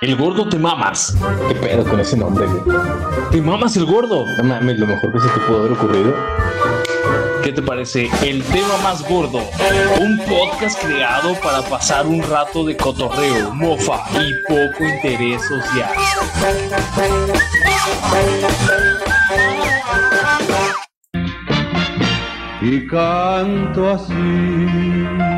El gordo te mamas. ¿Qué pedo con ese nombre, güey? Te mamas el gordo. No mames, lo mejor que se te pudo haber ocurrido. ¿Qué te parece? El tema más gordo. Un podcast creado para pasar un rato de cotorreo, mofa y poco interés social. y canto así.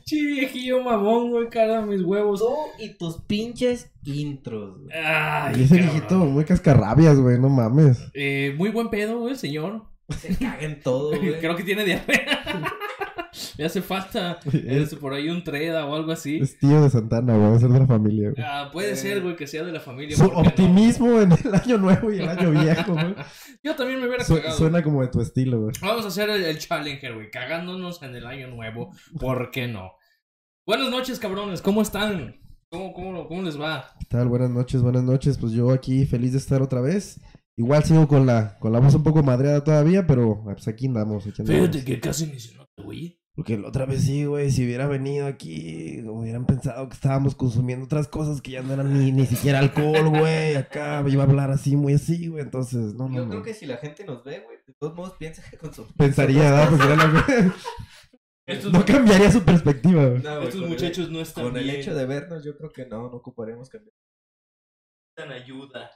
Chi viejillo mamón, güey, cara mis huevos. Tú y tus pinches intros, güey. Ay, Y ese cabrón. viejito muy cascarrabias, güey, no mames. Eh, muy buen pedo, güey, el señor. Se caga en todo, güey. Creo que tiene diarrea. Le hace falta este, por ahí un treda o algo así. Es tío de Santana, güey, va a ser de la familia, güey. Ah, puede ser, güey, que sea de la familia. Su optimismo en el año nuevo y el año viejo, güey. Yo también me hubiera Su- cagado. suena como de tu estilo, güey. Vamos a hacer el, el Challenger, güey. Cagándonos en el año nuevo. ¿Por qué no? Buenas noches, cabrones. ¿Cómo están? ¿Cómo, cómo, cómo les va? ¿Qué tal? Buenas noches, buenas noches. Pues yo aquí feliz de estar otra vez. Igual sigo con la, con la voz un poco madreada todavía, pero pues aquí andamos. Aquí andamos. Fíjate que casi ni se nota, güey. Porque la otra vez sí, güey, si hubiera venido aquí, hubieran pensado que estábamos consumiendo otras cosas que ya no eran ni, ni siquiera alcohol, güey. Acá iba a hablar así, muy así, güey. Entonces, no, no, Yo no. creo que si la gente nos ve, güey, de todos modos piensa que consumimos. Pensaría, ¿verdad? Pues Estos, No cambiaría su perspectiva, güey. No, güey, estos el- muchachos no están Con el bien. hecho de vernos, yo creo que no, no ocuparemos cambiar. necesitan ayuda.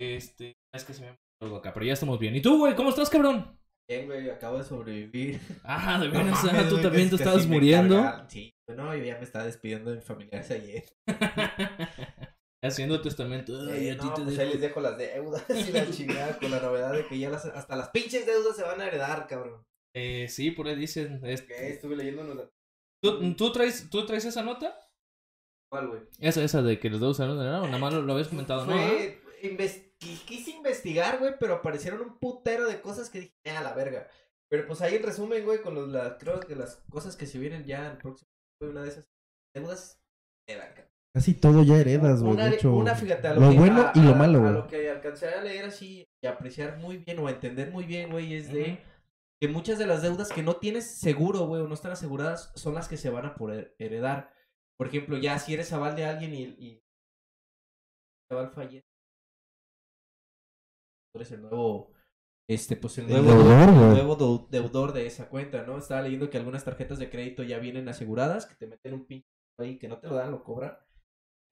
Este, es que se me algo acá, pero ya estamos bien. ¿Y tú, güey? ¿Cómo estás, cabrón? Bien, güey, acabo de sobrevivir. Ah, de veras, No ah, tú también te estabas muriendo. Sí, no, yo ya me estaba despidiendo de mis familiares ayer. Haciendo testamento. Ay, Eh, a ti no, te pues dejo- ahí les dejo las deudas y la chingada con la novedad de que ya las, hasta las pinches deudas se van a heredar, cabrón. Eh, sí, por ahí dicen. Que este, estuve leyendo una... ¿tú, tú traes, ¿Tú traes esa nota? ¿Cuál, güey? Esa, esa de que los dos usaron de nada, más lo, lo habías comentado, ¿no? Ah, Fue, inves- qui- quise investigar, güey, pero aparecieron un putero de cosas que dije, "Ah, a la verga. Pero pues ahí en resumen, güey, con los, la, creo que las cosas que se vienen ya el próximo, fue una de esas deudas. heredan, cabrón. Casi todo ya heredas, güey. Una, De hecho, una, fíjate, a lo, lo que, bueno a- y lo a- malo, A güey. lo que alcancé a leer así y apreciar muy bien o a entender muy bien, güey, es de Ujú. Que muchas de las deudas que no tienes seguro, güey, o no están aseguradas, son las que se van a poder heredar. Por ejemplo, ya si eres aval de alguien y, y el aval fallece, tú eres el nuevo, este, pues el El nuevo, deudor, el güey. nuevo deu- deudor de esa cuenta, ¿no? Estaba leyendo que algunas tarjetas de crédito ya vienen aseguradas, que te meten un pinche ahí que no te lo dan, lo cobran.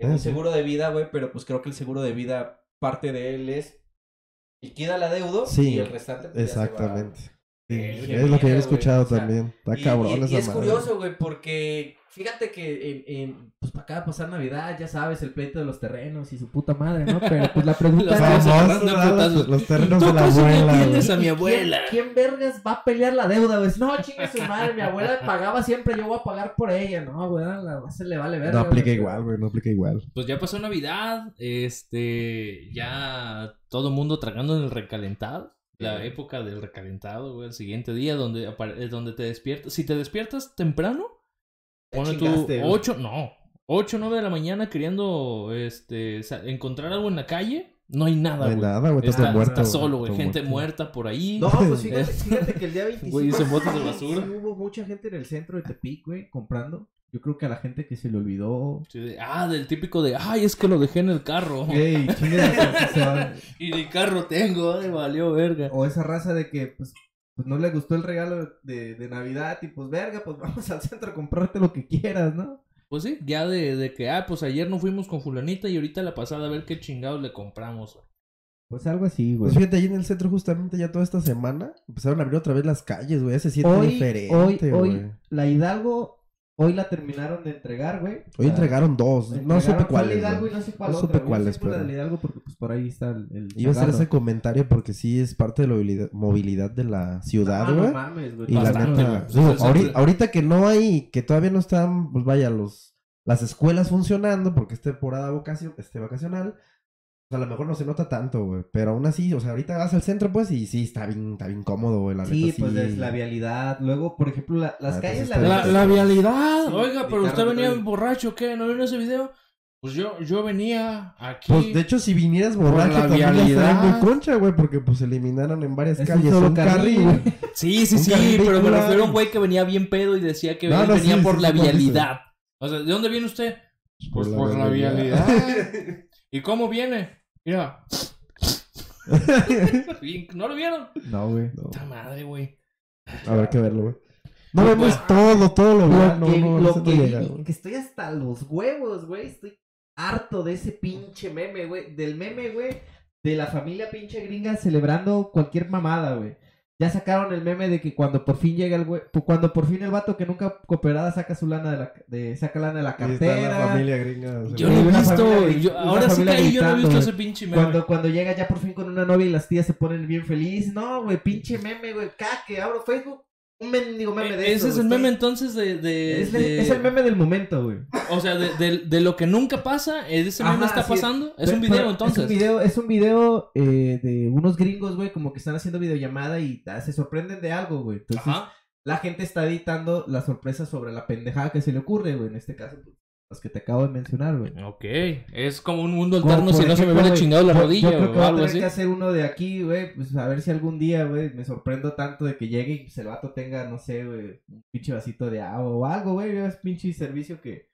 Es Ah, un sí. seguro de vida, güey, pero pues creo que el seguro de vida, parte de él es liquida la deuda Sí, y el restante pues, ya se va- Exactamente. Sí, Eh, es lo que había güey, escuchado o sea, también. Está Y- cabrón y, y esa es madre. curioso, güey, porque fíjate que en, en, pues para acá pasar Navidad, ya sabes, el pleito de los terrenos y su puta madre, ¿no? Pero pues la pregunta es, los, los terrenos ¿Tú de la se abuela. entiendes güey. a mi ¿quién- abuela? ¿Quién, vergas va a pelear la deuda, güey? No, chingue su madre, mi abuela pagaba siempre, yo voy a pagar por ella. No, güey, la base le vale verga. No aplica güey. igual, güey, no aplica igual. Pues ya pasó Navidad, este, ya todo mundo tragando en el recalentado. La Sí. época del recalentado, güey, el siguiente día donde, apare- eh, donde te despiertas. Si te despiertas temprano, pone güey. 8, no, 8, 9 de la mañana queriendo este, encontrar algo en la calle, no hay nada, No hay güey. nada, güey, está, muerto. está solo, güey, gente muerto. muerta por ahí. No, pues fíjate, fíjate que el día 25 Güey, dicen botes de sí, basura. sí hubo mucha gente en el centro de Tepic, güey, comprando. Yo creo que a la gente que se le olvidó. Sí, de- ah, del típico de, ay, es que lo dejé en el carro. Ey, de Y ni carro tengo, ay, valió verga. O esa raza de que, pues, pues no le gustó el regalo de, de Navidad y pues, verga, pues vamos al centro a comprarte lo que quieras, ¿no? Pues sí, ya de, de que, ah, pues ayer no fuimos con fulanita y ahorita la pasada a ver qué chingados le compramos. güey. Pues algo así, güey. Pues fíjate, ahí en el centro justamente ya toda esta semana empezaron a abrir otra vez las calles, güey. Ya se siente hoy, diferente, hoy, güey. hoy, la Hidalgo, hoy la terminaron de entregar, güey. Hoy entregaron dos. No entregaron- supe fue la cuáles. Hidalgo y no sé cuál No supe cuáles, fue la pero- de Hidalgo porque pues por ahí está el, el Iba a hacer ese comentario porque sí es parte de la movilidad, movilidad de la ciudad, Ah, güey. no mames, güey. y la neta, digo, ahorita, que no hay, que todavía no están, pues vaya, los, las escuelas funcionando porque es temporada este, vacacional. Pues, a lo mejor no se nota tanto, güey. Pero aún así, o sea, ahorita vas al centro, pues, y sí, está bien, está bien cómodo, güey. La Sí, neta, pues sí. es la vialidad. Luego, por ejemplo, la- las Ah, calles, pues la, vialidad. Sí, Oiga, pero usted venía trae- borracho, ¿qué? ¿No vieron ese video? Pues yo, yo venía aquí. Pues de hecho, si vinieras borracho, la también ya estaría vialidad. muy concha, güey, porque pues eliminaron en varias Es un calles solo un carril, carril, güey. güey. Sí, sí, Un sí, carril pero me refiero a un güey que venía bien pedo y decía que No, él no, venía sí, por sí, la vialidad. O sea, ¿de dónde viene usted? Pues por, la vialidad. ¿Y cómo viene? Mira. ¿No lo vieron? No, güey. Puta madre, güey. Habrá que verlo, güey. No vemos todo, todo lo Lo que, no, lo no que, que estoy hasta los huevos, güey. Estoy harto de ese pinche meme, güey. Del meme, güey. De la familia pinche gringa celebrando cualquier mamada, güey. Ya sacaron el meme de que cuando por fin llega el güey, cuando por fin el vato que nunca cooperada saca su lana de la, de, saca lana de la Ahí está cartera. la familia gringa. o sea, Yo no he visto. yo- ahora sí que ahí yo no he visto ese pinche meme. Cuando, cuando llega ya por fin con una novia y las tías se ponen bien felices. No, güey, pinche meme, güey. Cada que abro Facebook, un mendigo meme de Eh, eso. Ese es el meme entonces de. de- Es, el- de- es el meme del momento, güey. O sea, de, de- de lo que nunca pasa, ese meme Ajá, está sí. pasando. Es Pero- un video pero entonces. Es un video, es un video eh, de unos gringos, güey, como que están haciendo videollamada y ah, se sorprenden de algo, güey. Entonces, Ajá. la gente está editando la sorpresa sobre la pendejada que se le ocurre, güey. En este caso, pues, las que te acabo de mencionar, güey. Ok. Es como un mundo alterno si no se me hubiera chingado la yo- rodilla yo creo que o voy a algo tener así. que hacer uno de aquí, güey, pues a ver si algún día, güey, me sorprendo tanto de que llegue y pues, el vato tenga, no sé, güey, un pinche vasito de agua o algo, güey, es pinche servicio que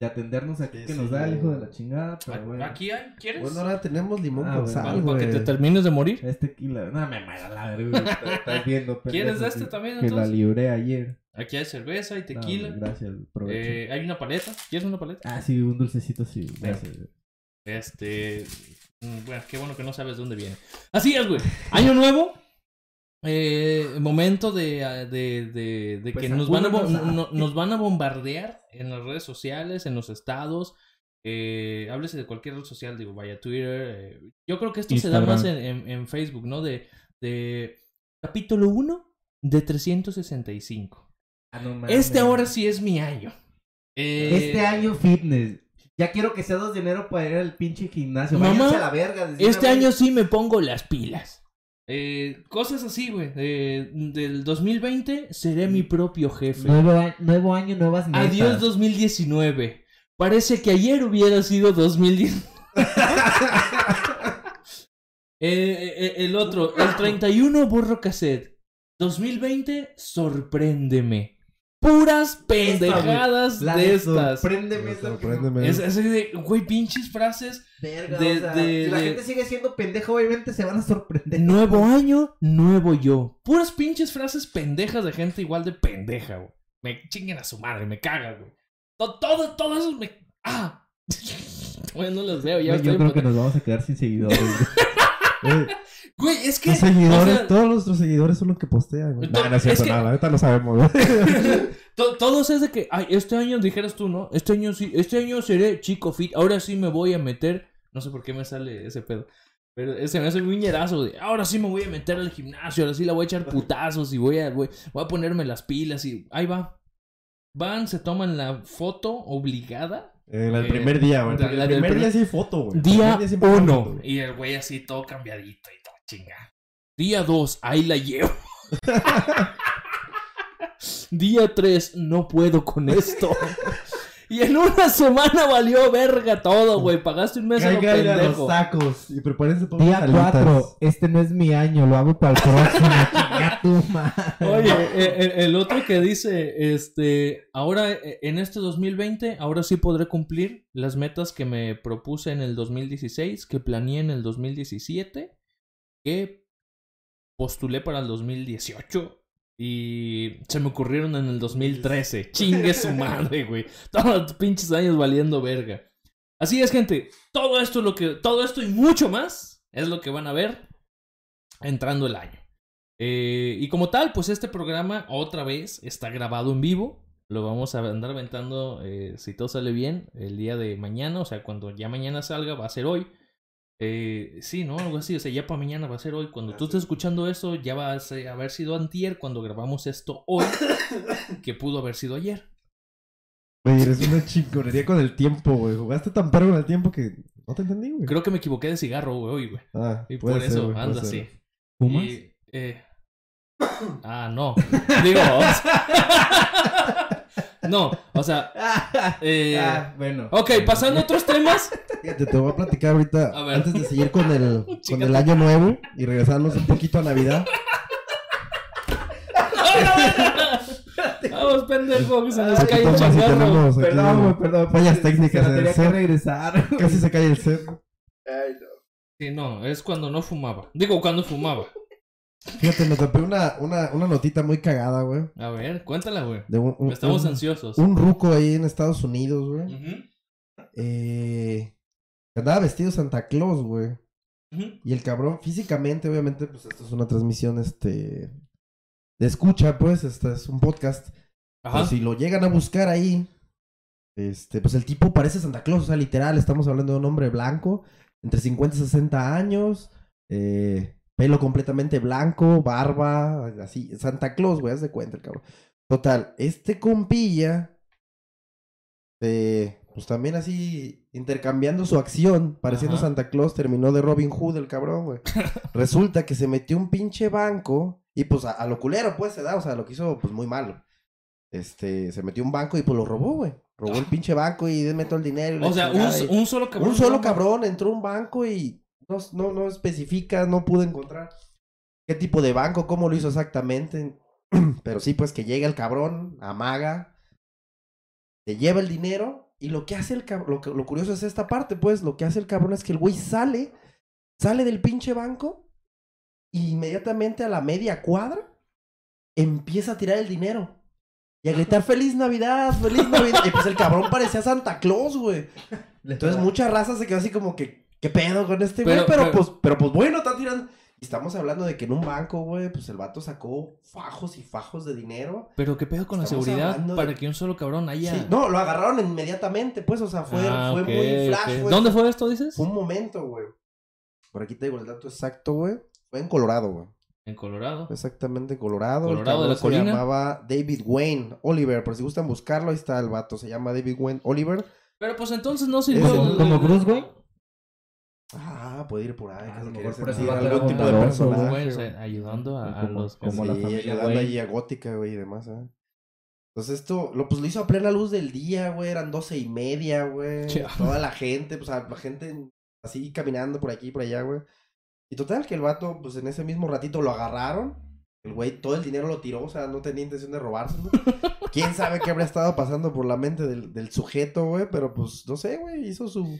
de atendernos aquí Sí, que sí, nos da el hijo de la chingada, pero bueno. Aquí hay, ¿quieres? Bueno, ahora tenemos limón Ah, con sal, para, para que te termines de morir. Este tequila, no me muera la verga, güey, estás- estás viendo. ¿Quieres de este también Que la entonces? libré ayer. Aquí hay cerveza y No, tequila. güey, gracias, provecho. Eh, hay una paleta. ¿Quieres una paleta? Ah, sí, un dulcecito, sí, gracias. güey. Este. mm, Bueno, qué bueno que no sabes de dónde viene. Así es, güey. Año nuevo. eh, momento de, ah, de, de, de Pues que nos van, a, no- nos van a bombardear en las redes sociales, en los estados. Eh, háblese de cualquier red social, digo, vaya Twitter. eh, yo creo que esto se da más en, en- en Facebook, ¿no? De, de capítulo 1 de 365. Ah, no. Este ahora sí es mi año. Eh, Este año fitness. Ya quiero que sea 2 de enero para ir al pinche gimnasio. Mamá, Váyanse a la verga. desde Este año sí me pongo las pilas. Eh, cosas así, güey. Eh, del 2020 seré mi propio jefe. Nuevo, año, nuevas metas. Adiós 2019. Parece que ayer hubiera sido 2010. Eh, eh, el otro, el 31 borro cassette. 2020, sorpréndeme. Puras pendejadas de estas. Sorpréndeme. es Sorpréndeme. Es así de, güey, pinches frases. Verga, De- o sea, de- si la de- gente sigue siendo pendeja, obviamente se van a sorprender. Nuevo año, nuevo yo. Puras pinches frases pendejas de gente igual de pendeja, güey. Me chinguen a su madre, me caga, güey. To- Todo, todo eso me. ¡Ah! Bueno, no los veo, ya yo creo que nos vamos a quedar sin seguidores. güey. Es que. Los seguidores, o sea, todos nuestros seguidores son los que postean, güey. No, no es cierto, es que- no, la neta no sabemos, güey. to- todos es de que, ay, este año dijeras tú, ¿no? Este año sí, este año seré chico fit. Ahora sí me voy a meter. No sé por qué me sale ese pedo. Pero ese me hace muy ñerazo de, ahora sí me voy a meter al gimnasio, ahora sí la voy a echar putazos y voy a, voy, voy a ponerme las pilas y ahí va. Van, se toman la foto obligada. Eh, la del Eh, primer día, güey. la- El primer día sí foto, güey. El Día primer siempre hay foto, 1. güey. Y el güey así todo cambiadito chinga. Día 2, ahí la llevo. Día 3, no puedo con esto. y en una semana valió verga todo, güey. Pagaste un mes a lo a los pendejo. tacos y prepárense para Día unas alitas. 4. Este no es mi año, lo hago para el próximo. Oye, eh, el, el otro que dice, este, ahora eh, en este 2020, ahora sí podré cumplir las metas que me propuse en el 2016, que planeé en el 2017, que postulé para el 2018 y se me ocurrieron en el 2013. Chingue su madre, güey. Todos los pinches años valiendo verga. Así es, gente. Todo esto lo que todo esto y mucho más Es lo que van a ver entrando el año. Eh, y como tal, pues este programa otra vez está grabado en vivo. Lo vamos a andar aventando, eh, si todo sale bien, el día de mañana. O sea, cuando ya mañana salga, va a ser hoy. Eh, sí, ¿no? Algo así. O sea, ya para mañana va a ser hoy. Cuando tú estés escuchando eso, ya va a ser- haber sido antier cuando grabamos esto hoy. que pudo haber sido ayer. Güey, eres una chingonería con el tiempo, güey. Jugaste tan perro con el tiempo que no te entendí, güey. Creo que me equivoqué de cigarro, güey, hoy, güey. Ah, Y por ser, eso puede ando así. ¿Fumas? Y, eh, Ah, no. Digo, no, o sea, eh, Ah, bueno. ok, pasando a otros temas. Fíjate, te voy a platicar ahorita, A ver. antes de seguir con el, con el año nuevo y regresarnos un poquito a Navidad. Vamos, pendejo, que se nos cae tenemos aquí Perdón, güey, perdón. fallas técnicas Se en el tenía que set. regresar. Casi se cae el set. Sí, no, es cuando no fumaba. Digo, cuando fumaba. Fíjate, me topé una, una, una notita muy cagada, güey. A ver, cuéntala, güey. Estamos un- ansiosos. un ruco ahí en Estados Unidos, güey. Ujú, Eh, andaba vestido Santa Claus, güey. Y el cabrón, físicamente, obviamente, pues esto es una transmisión, este... De escucha, pues, este es un podcast. Ajá. Pero si lo llegan a buscar ahí, este, pues el tipo parece Santa Claus, o sea, literal, estamos hablando de un hombre blanco, entre 50 y 60 años, eh, pelo completamente blanco, barba, así, Santa Claus, güey, haz de cuenta el cabrón. Total, este compilla, eh, pues también así, intercambiando su acción, pareciendo Ajá. Santa Claus, terminó de Robin Hood el cabrón, güey. Resulta que se metió un pinche banco, y pues a, a lo culero, pues, se da, o sea, lo que hizo, pues, muy malo. Este, se metió un banco y pues lo robó, güey. Robó el pinche banco y denme todo el dinero. y O sea, un, y- un solo cabrón. un solo cabrón entró a un banco y no, no, no especifica, no pude encontrar qué tipo de banco, cómo lo hizo exactamente. Pero sí, pues que llega el cabrón, amaga, te lleva el dinero y lo que hace el cabrón, lo, lo curioso es esta parte, pues lo que hace el cabrón es que el güey sale, sale del pinche banco y inmediatamente a la media cuadra empieza a tirar el dinero. Y a gritar feliz Navidad, feliz Navidad. Y pues el cabrón parecía Santa Claus, güey. Entonces mucha raza se quedó así como que, ¿qué pedo con este güey? Pero- Pero, pero- pues, pero pues bueno, está tirando. Y estamos hablando de que en un banco, güey, pues el vato sacó fajos y fajos de dinero. Pero qué pedo con la seguridad de- para que un solo cabrón haya. Sí, no, lo agarraron inmediatamente, pues, o sea, fue, Ah, fue muy flash, ok. güey. ¿Dónde fue esto, dices? Fue un momento, güey. Por aquí te digo el dato exacto, güey. Fue en Colorado, güey. En Colorado. Exactamente en Colorado. El Colorado de la se colina. llamaba David Wayne Oliver. Por si gustan buscarlo, ahí está el vato. Se llama David Wayne Oliver. Pero pues entonces no sirvió. como- el- como Bruce Wayne. Ah, puede ir por ahí. Ah, a lo mejor por eso vato era algún tipo de personaje. Güey, o sea, ayudando a, a Como- los. como la Sí, familia ayudando ahí a Gótica, güey, y demás, ¿eh? Entonces esto, lo, pues lo hizo a plena luz del día, güey, eran doce y media, güey. Toda la gente, pues a- la gente así caminando por aquí y por allá, güey. Y total, que el vato, pues en ese mismo ratito lo agarraron. El güey todo el dinero lo tiró, o sea, no tenía intención de robárselo. Quién sabe qué habría estado pasando por la mente del, del sujeto, güey, pero pues no sé, güey, hizo su.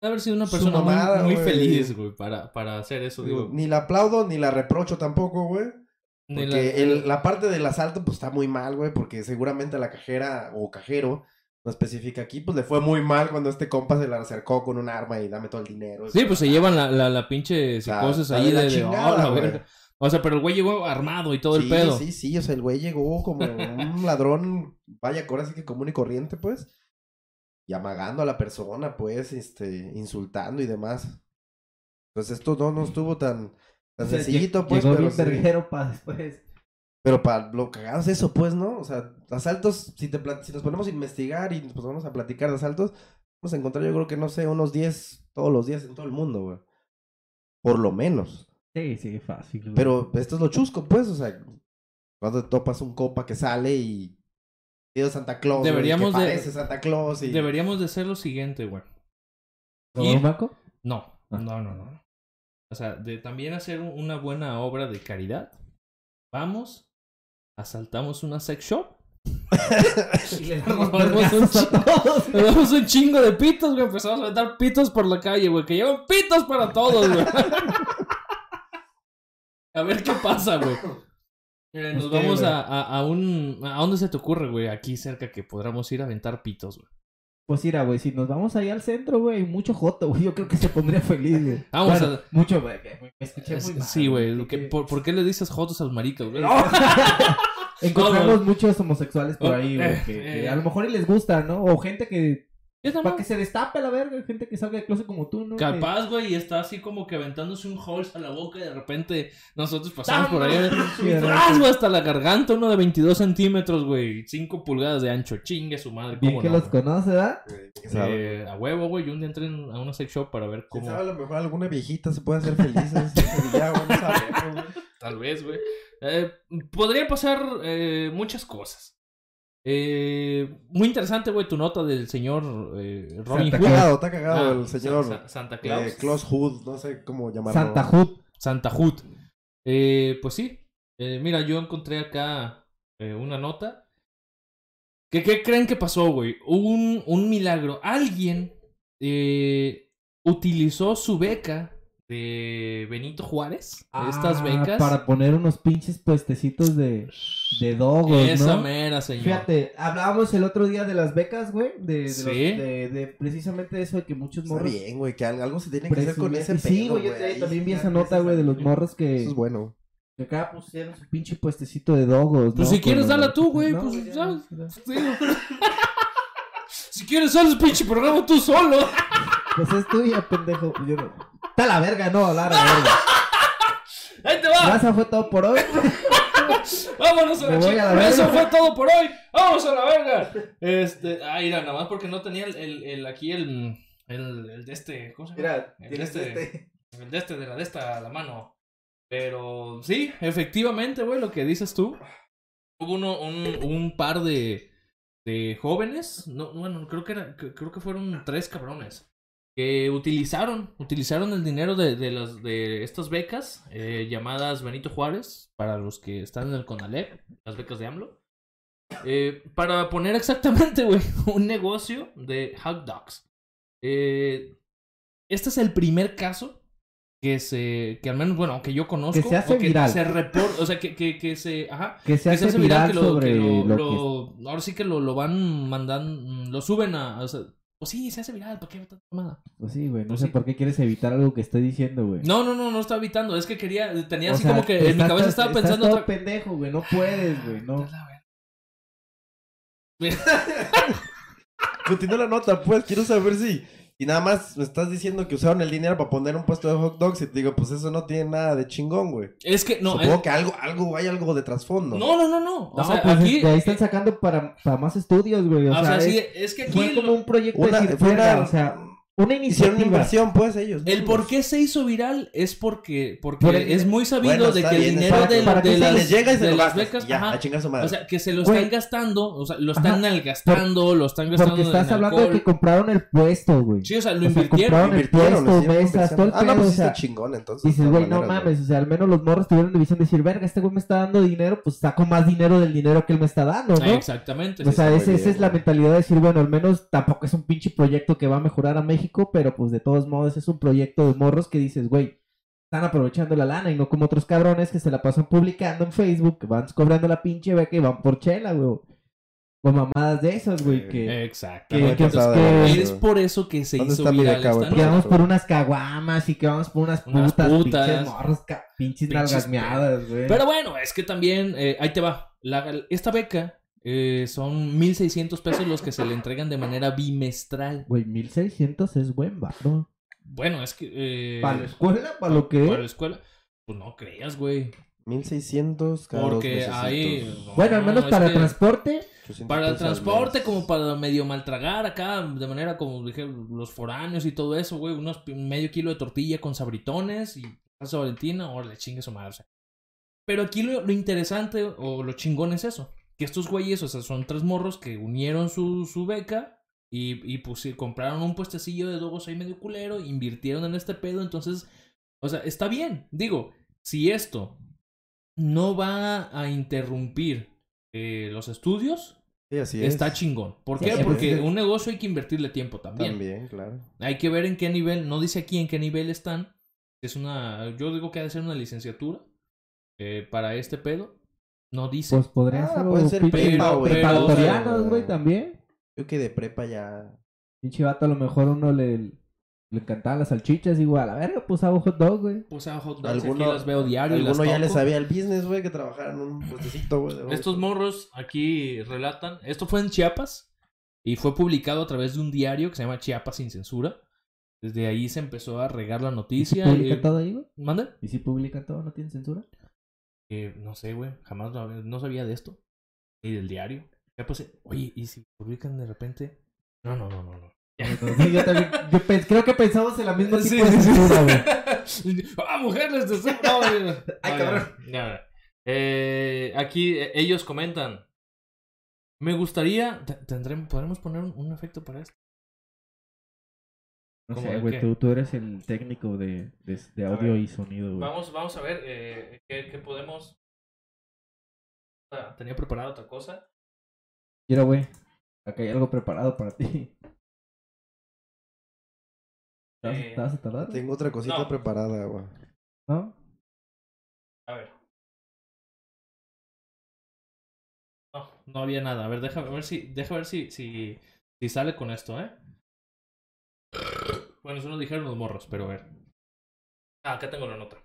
Haber sido una persona muy- mamada, muy, güey. feliz, güey, para, para hacer eso. Digo, Ni la aplaudo ni la reprocho tampoco, güey. Porque la- el- la parte del asalto, pues está muy mal, güey, porque seguramente la cajera o cajero, no especifica aquí, pues le fue muy mal cuando este compa se la acercó con un arma y dame todo el dinero. Sí, pues se llevan la, la, la pinche psicosis ahí de la de, de, chingada, "Oh. O sea, pero el güey llegó armado y todo el sí, pedo. Sí, sí, o sea, el güey llegó como un ladrón, vaya, ahora sí que común y corriente, pues, y amagando a la persona, pues, este, insultando y demás. Pues esto no, no estuvo tan, tan O sea, sencillito, pues, Llegó pero bien sí. para después. Pero para lo cagado es eso, pues, ¿no? O sea, asaltos, si, te si nos ponemos a investigar y nos ponemos a platicar de asaltos, vamos a encontrar, yo creo que, no sé, unos 10 todos los días en todo el mundo, güey. Por lo menos. Sí, sí, fácil. güey. Pero esto es lo chusco, pues, o sea, cuando topas un copa que sale y... Tío Santa Claus, güey, Deberíamos que de- Santa Claus y... Deberíamos de hacer lo siguiente, güey. ¿Robar un banco? No, Ah. no, no, no. O sea, de también hacer un- una buena obra de caridad. Vamos, asaltamos una sex shop. Y le un chingo. damos un chingo de pitos, güey. Empezamos a aventar pitos por la calle, güey. Que llevan pitos para todos, güey. A ver qué pasa, güey. Mira, nos vamos a, a, a un... ¿A dónde se te ocurre, güey? Aquí cerca que podamos ir a aventar pitos, güey. Pues mira, güey, si nos vamos ahí al centro, güey, mucho joto, güey, yo creo que se pondría feliz, güey. Vamos Bueno, a- Mucho, güey, me escuché muy mal. Sí, güey. que- ¿por, por qué le dices jotos al marico, güey? Encontramos No, muchos homosexuales por Oh, ahí, eh, güey, que, que eh. a lo mejor les gusta, ¿no? O gente que, ¿Qué tal, para que se destape la verga, gente que salga de closet como tú, ¿no? Que- Capaz, güey, y está así como que aventándose un holes a la boca y de repente nosotros pasamos por ahí. Tras, güey, hasta la garganta, uno de 22 centímetros, güey, 5 pulgadas de ancho. Chingue su madre, Bien ¿cómo que no, los güey? conoce, ¿verdad? Eh, a huevo, güey, yo un día entré en- a una sex shop para ver ¿Quién cómo... sabe? A lo mejor alguna viejita se puede hacer feliz en ese día, güey, no sabemos, güey. Tal vez, güey. Eh, podría pasar eh, muchas cosas. Eh, muy interesante, güey, tu nota del señor eh, Robin Está Hood. cagado, está cagado Ah, el señor Sa- Sa- Santa Claus. eh, Hood, no sé cómo llamarlo. Santa Hood. Santa Hood. Eh, pues sí. Eh, mira, yo encontré acá eh, una nota. ¿Qué, ¿Qué creen que pasó, güey? Un, un milagro. Alguien eh, utilizó su beca de Benito Juárez. estas Ah, becas. Para poner unos pinches puestecitos de, de dogos, Esa ¿no? mera, señor. Fíjate, hablábamos el otro día de las becas, güey, de, de, los- Sí. de, de precisamente eso de que muchos Está morros... bien, güey, que al- algo se tiene que hacer con ese presumían- Sí, pedo, güey, yo ahí también vi esa nota, güey, de los morros que, Eso es bueno. que acá pusieron su pinche puestecito de dogos, Pues ¿no? si quieres, dala tú, güey, No, pues, ya, ¿sabes? ya. Si quieres, haz el pinche programa tú solo. Pues es tuya, pendejo. Yo no... Está la verga, no, hablar a la verga. Ahí te va. Eso fue todo por hoy. Vámonos a la a chica. la Eso fue todo por hoy. Vamos a la verga. Este, ah, mira, nada más porque no tenía el, el, el- aquí el, el, el de este, ¿cómo se llama? Mira, el de este, este. el de este, de la de esta a la mano. Pero sí, efectivamente, güey, lo que dices tú. Hubo uno, un, un par de, de jóvenes, no, bueno, creo que era, que- creo que fueron tres cabrones que utilizaron, utilizaron el dinero de, de las de estas becas eh, llamadas Benito Juárez para los que están en el Conalep, las becas de AMLO, eh, para poner exactamente, güey, un negocio de hot dogs. Eh, este es el primer caso que se, que al menos, bueno, que yo conozco, Que se hace o que viral. se repor- o sea, que, que, que se, ajá, Que se que se hace hace viral que lo, sobre que lo, lo lo- ahora sí que lo, lo van mandando, lo suben a, o sea, pues sí, se hace viral, ¿para qué tanta mamada? Pues sí, güey. No Pues sé sí. por qué quieres evitar algo que estoy diciendo, güey. No, no, no, no estaba evitando, es que quería, tenía O así sea, como que en mi cabeza estaba estás pensando todo otra pendejo, güey. No puedes, güey. No. Continúa la nota, pues, quiero saber si... Y nada más me estás diciendo que usaron el dinero para poner un puesto de hot dogs y te digo, pues eso no tiene nada de chingón, güey. Es que, no, Supongo es- que algo, algo, hay algo de trasfondo. no, no, no, no, o No, sea, pues aquí, de ahí están eh, sacando para, para más estudios, güey. O, o sea, sea, sí, es- es que aquí fue lo- como un proyecto Una, de fue una- o sea, una hicieron una iniciativa. inversión, pues, ellos. El por qué se hizo viral es porque, porque Por el- es muy sabido Bueno, de que el bien, dinero exacto. de, Para de las, les llega y se de lo las becas, ya, ajá, a chingar su madre. o sea, que se lo están gastando, o sea, lo están Ajá. malgastando, lo están gastando Porque estás en hablando de que compraron el puesto, güey. Sí, o sea, lo O sea, invirtieron. compraron el Invirtieron, puesto, hicieron mesas, todo el. Ah, no, pues o sea, está chingón, entonces. Dices, güey, no mames, o sea, al menos los morros tuvieron la visión de decir, verga, este güey me está dando dinero, pues saco más dinero del dinero que él me está dando, ¿no? Ah, Exactamente. O sea, esa es la mentalidad de decir, bueno, al menos tampoco es un pinche proyecto que va a mejorar a México, pero pues de todos modos es un proyecto de morros que dices, güey, están aprovechando la lana y no como otros cabrones que se la pasan publicando en Facebook, que van cobrando la pinche beca y van por chela, güey. O mamadas de esas, güey, que, Exacto. que, que, pasado que- de que- Es por eso que se ¿Dónde hizo viral esta que vamos por unas caguamas y que vamos por unas Unas putas, putas. pinches morros, pinches Pinches güey. Pero bueno, es que también, eh, ahí te va. La- esta beca eh, son 1.600 pesos los que se le entregan de manera bimestral. Güey, 1600 es buen varo. Bueno, es que... eh, ¿Para la escuela? ¿Para lo que? Para la escuela. Pues no creas, güey. 1600 cada Porque ahí... no, Bueno, al menos para el transporte. 800 Para el transporte, como para medio maltragar acá, de manera como dije, los foráneos y todo eso, güey. Unos medio kilo de tortilla con sabritones y salsa valentina, o le chingue su madre. o sea. Pero aquí lo, lo interesante o lo chingón es eso. Que estos güeyes, o sea, son tres morros que unieron su, su beca y, y pues compraron un puestecillo de dogos ahí medio culero, invirtieron en este pedo, entonces, o sea, está bien. Digo, si esto no va a interrumpir eh, los estudios, Sí, así es. Está chingón. ¿Por qué? sí, Porque un negocio hay que invertirle tiempo también. También, claro. Hay que ver en qué nivel, no dice aquí en qué nivel están. Es una, yo digo que ha de ser una licenciatura eh, para este pedo. No dice. Pues podría Ah, ser. puede o ser prepa, güey. preparatorianos, güey, también. Yo que de prepa ya. Pinche vato, a lo mejor uno le, le encantaban las salchichas, igual. A ver, pues hago hot dog, güey. Puse a hot dogs, aquí Alguno, las veo diario y las alguno ya le sabía el business, güey, que trabajara en un puestecito, güey. Estos morros aquí relatan. Esto fue en Chiapas y fue publicado a través de un diario que se llama Chiapas sin censura. Desde ahí se empezó a regar la ¿Y si noticia. publican eh, todo ahí, güey? ¿Manda? ¿Y si publican todo? ¿No tienen censura? Eh, no sé, güey. Jamás lo no sabía de esto. Ni del diario. Ya pues, oye, ¿y si publican de repente? No, no, no, no, no. Sí, yo también. Yo creo que pensamos en la misma tipo Sí, de güey. ¡Ah, mujeres! de No, no, no. Ay, No, cabrón. no, no. Eh, aquí eh, ellos comentan. Me gustaría. te- tendremos, ¿Podremos poner un, un efecto para esto? No ¿Cómo sé, güey, tú, tú eres el técnico de, de, de A audio ver. y sonido, güey. Vamos, vamos a ver eh, qué, qué podemos. Ah, tenía preparada otra cosa. Mira, güey, acá hay algo preparado para ti. ¿Te vas, Eh, te vas a tardar? Tengo otra cosita No. preparada, güey. ¿No? A ver. No, no había nada. A ver, déjame ver si, deja ver si, si, si sale con esto, ¿eh? Bueno, eso nos dijeron los morros, pero a ver. Ah, acá tengo la nota.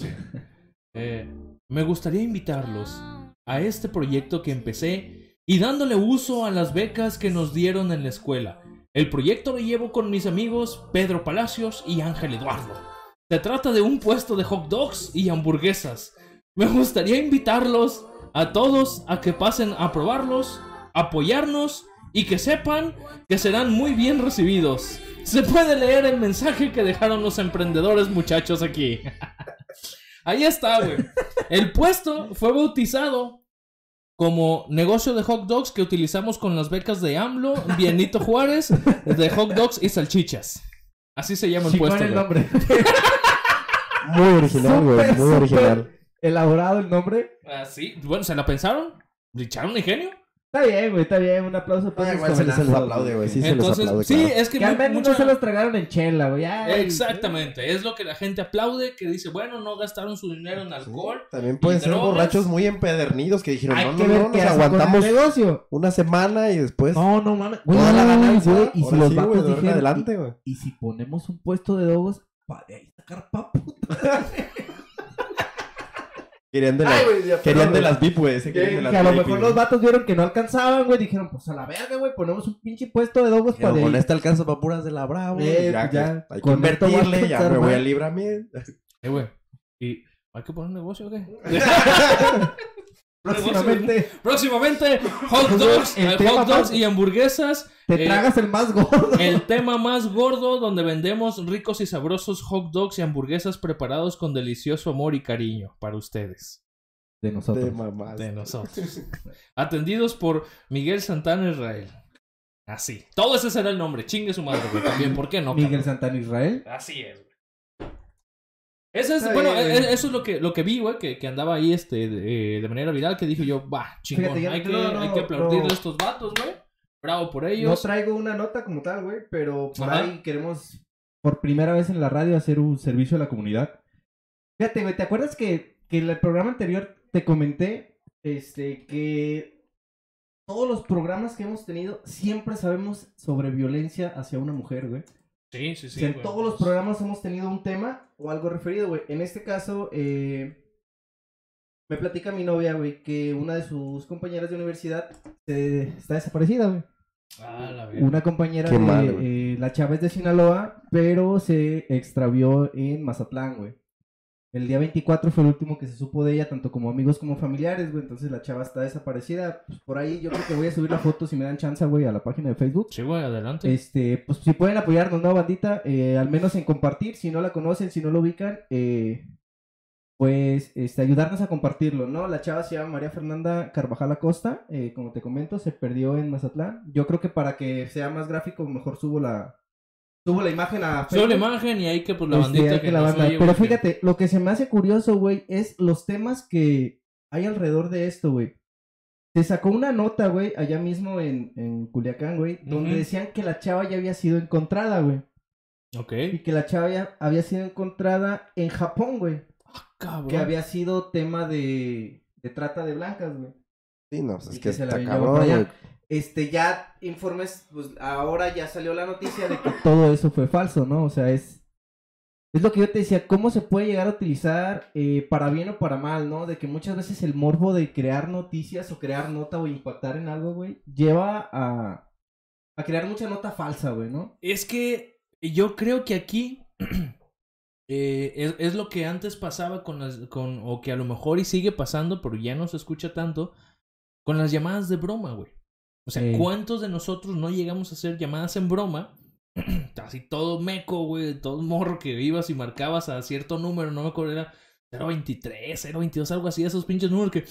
Eh, me gustaría invitarlos a este proyecto que empecé y dándole uso a las becas que nos dieron en la escuela. El proyecto lo llevo con mis amigos Pedro Palacios y Ángel Eduardo. Se trata de un puesto de hot dogs y hamburguesas. Me gustaría invitarlos a todos a que pasen a probarlos, apoyarnos y que sepan que serán muy bien recibidos. Se puede leer el mensaje que dejaron los emprendedores muchachos aquí. Ahí está, güey. El puesto fue bautizado como negocio de hot dogs que utilizamos con las becas de AMLO, Bienito Juárez, de hot dogs y salchichas. Así se llama el Chingón puesto. el güey. nombre. Muy original, güey. Muy original. Elaborado el nombre. Ah, sí. Bueno, ¿se la pensaron? ¿Le echaron ingenio? Está bien, güey, está bien. Un aplauso para Ah, los igual se les, aplaude, güey. Sí, Entonces, se les aplaude. sí, claro. es que, Que al mu- menos no se los tragaron en chela, güey. Ay, Exactamente, es lo que la gente aplaude, que dice, bueno, no gastaron su dinero en alcohol. También pueden ser drogas. borrachos muy empedernidos que dijeron, Hay no, que no, no, nos aguantamos negocio. una semana y después No, no mames. Güey, la ganancia. güey, Y si los vatos dijeron, adelante, güey. y, y si ponemos un puesto de dogos, para de ahí sacar papu. Querían de, la- Ay, güey, ya, querían perdón, de güey. las VIP, güey. ese querían de las Que a lo VIP, mejor güey. los vatos vieron que no alcanzaban, güey. Dijeron, pues a la verga, güey, ponemos un pinche puesto de dogos para con este alcanza para puras de la Bravo. Eh, ya, ya, hay que con esto voy a invertirle, ya me voy a librar mí. Eh, güey, ¿y hay que poner un negocio o qué? Próximamente Próximamente, hot dogs, El eh, hot dogs más- y hamburguesas. te Eh, tragas el más gordo. El tema más gordo donde vendemos ricos y sabrosos hot dogs y hamburguesas preparados con delicioso amor y cariño para ustedes. De De nosotros. mamás. De nosotros. Atendidos por Miguel Santana Israel. Así. Todo ese será el nombre. Chingue su madre, güey. También, ¿por qué no? Miguel cabrón? Santana Israel. Así es, güey. Ese es, bueno, eh, güey. eso es lo que, lo que vi, güey, que, que andaba ahí este, de, de manera viral, que dije yo, va, chingón, Fíjate, hay, que, no, no, hay que aplaudirle no. a estos vatos, güey. Bravo por No ellos. traigo una nota como tal, güey, pero por Ajá. ahí queremos por primera vez en la radio hacer un servicio a la comunidad. Fíjate, güey, ¿te acuerdas que, que en el programa anterior te comenté este que todos los programas que hemos tenido siempre sabemos sobre violencia hacia una mujer, güey? Sí, sí, sí. O sea, en todos los programas hemos tenido un tema o algo referido, güey. En este caso, eh, me platica mi novia, güey, que una de sus compañeras de universidad eh, está desaparecida, güey. Ah, la verga. Una compañera Qué de mal, eh, la chava es de Sinaloa, pero se extravió en Mazatlán, güey. El día 24 fue el último que se supo de ella, tanto como amigos como familiares, güey. Entonces la chava está desaparecida. Pues por ahí yo creo que voy a subir la foto si me dan chance, güey, a la página de Facebook. Sí, güey, adelante. Este, pues si pueden apoyarnos, ¿no, bandita? Eh, al menos en compartir, si no la conocen, si no lo ubican, eh, pues este, ayudarnos a compartirlo, ¿no? La chava se llama María Fernanda Carvajal Acosta, eh, como te comento, se perdió en Mazatlán. Yo creo que para que sea más gráfico, mejor subo la, subo la imagen a Subo la Facebook. imagen y ahí que pues la Este, bandita hay que, que la banda. oye, Pero que- fíjate, lo que se me hace curioso, güey, es los temas que hay alrededor de esto, güey. Se sacó una nota, güey, allá mismo en, en Culiacán, güey, donde decían que la chava ya había sido encontrada, güey. Ok. Y que la chava ya había sido encontrada en Japón, güey. Cabrón. Que había sido tema de, de trata de blancas, güey. Sí, no, pues Y es que que se la está cabrón, güey. Este, ya informes, pues ahora ya salió la noticia de que todo eso fue falso, ¿no? O sea, es... Es lo que yo te decía, ¿cómo se puede llegar a utilizar eh, para bien o para mal, ¿no? De que muchas veces el morbo de crear noticias o crear nota o impactar en algo, güey, lleva a, a crear mucha nota falsa, güey, ¿no? Es que yo creo que aquí eh, es, es lo que antes pasaba con las, con, o que a lo mejor y sigue pasando, pero ya no se escucha tanto, con las llamadas de broma, güey. O sea, Sí. ¿cuántos de nosotros no llegamos a hacer llamadas en broma? Así todo meco, güey, todo morro que ibas y marcabas a cierto número, no me acuerdo, era 023, 022, algo así, esos pinches números que...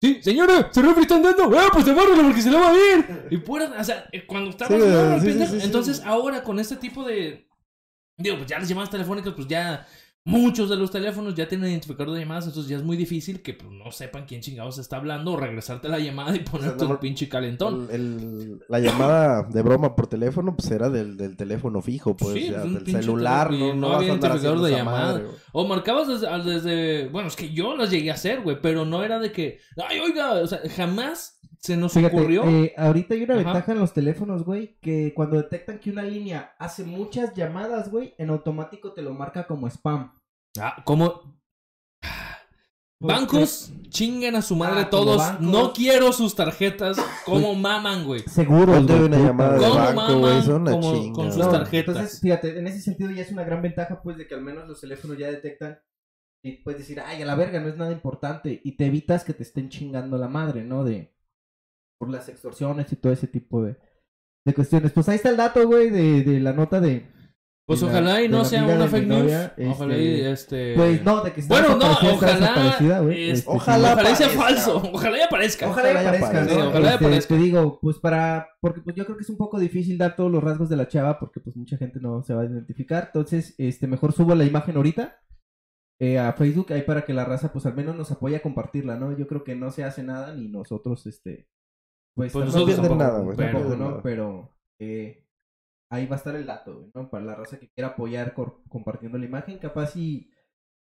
Sí, señora, se refri está andando. Ah, pues demárrelo porque se le va a ir. Y pura, o sea, eh, cuando estabas Sí, sí, sí. entonces ahora con este tipo de digo, pues ya las llamadas telefónicas, pues ya muchos de los teléfonos ya tienen identificador de llamadas, entonces ya es muy difícil que pues, no sepan quién chingados está hablando o regresarte la llamada y ponerte no, un pinche calentón. El- el- la llamada de broma por teléfono, pues era del, del teléfono fijo, pues, Sí, ya, pues, del celular, no, no vas había a andar identificador de llamada. madre. O marcabas desde, bueno, es que yo las llegué a hacer, güey, pero no era de que, ay, oiga, o sea, jamás se nos Fíjate, ocurrió. eh, ahorita hay una Ajá. ventaja en los teléfonos, güey, que cuando detectan que una línea hace muchas llamadas, güey, en automático te lo marca como spam. Ah, como bancos chinguen a su madre Ah, como todos. No quiero sus tarjetas como maman, güey. Seguro, Ponte una llamada de ¿Cómo banco, güey, es una como- chinga. con sus tarjetas? Entonces, fíjate, en ese sentido ya es una gran ventaja, pues, de que al menos los teléfonos ya detectan y puedes decir, ay, a la verga, no es nada importante. Y te evitas que te estén chingando la madre, ¿no? De por las extorsiones y todo ese tipo de, de cuestiones. Pues ahí está el dato, güey, de, de la nota de... Pues la- ojalá y no sea una fake news. novia, Ojalá este, y este. Pues no, de que está Bueno, no, ojalá. Este, ojalá ojalá y sea falso. Ojalá y aparezca. Ojalá y Ojalá y aparezca. ¿no? Sí, ojalá y Este, aparezca. Te digo, pues para. Porque pues yo creo que es un poco difícil dar todos los rasgos de la chava porque pues mucha gente no se va a identificar. Entonces, este, mejor subo la imagen ahorita eh, a Facebook ahí para que la raza pues al menos nos apoye a compartirla, ¿no? Yo creo que no se hace nada ni nosotros, este. Pues, Pues nosotros pierden tampoco, nada, güey, pierden ¿no? Pero eh, ahí va a estar el dato, ¿no? Para la raza que quiera apoyar compartiendo la imagen, capaz y...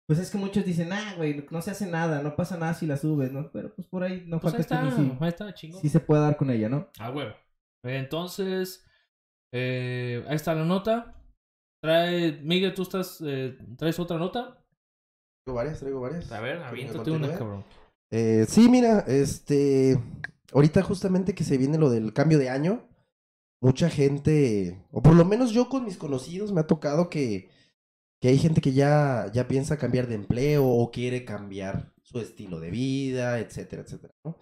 Pues es que muchos dicen, ah, güey, no se hace nada, no pasa nada si la subes, ¿no? Pero pues por ahí no Pues ahí falta está. que ni si, Ahí está, chingón. si se puede dar con ella, ¿no? Ah, huevo. Entonces, eh, ahí está la nota. Trae, Miguel, tú estás, eh, traes otra nota. Traigo varias, traigo varias. A ver, ¿Quieres que aviéntate una, cabrón. Eh, sí, mira, este, ahorita justamente que se viene lo del cambio de año, mucha gente, o por lo menos yo con mis conocidos me ha tocado que, que hay gente que ya, ya piensa cambiar de empleo o quiere cambiar su estilo de vida, etcétera, etcétera, ¿no?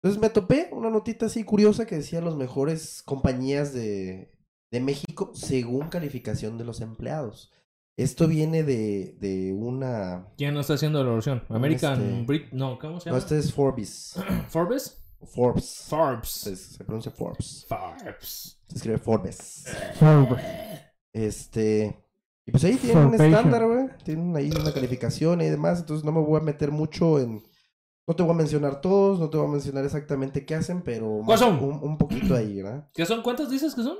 Entonces me topé una notita así curiosa que decía los mejores compañías de, de México según calificación de los empleados. Esto viene de, de una... ¿Quién no está haciendo la oración? American Este- Brit. No, ¿cómo se No, llama? este es Forbes. Forbes. Forbes. Forbes. Se, se pronuncia Forbes. Forbes. Se escribe Forbes. Este. Y pues ahí tienen un estándar, güey. Tienen ahí una calificación y demás. Entonces no me voy a meter mucho en. No te voy a mencionar todos, no te voy a mencionar exactamente qué hacen, pero ¿Cuáles son? Un, un poquito ahí, ¿verdad? ¿Qué son? ¿Cuántas dices que son?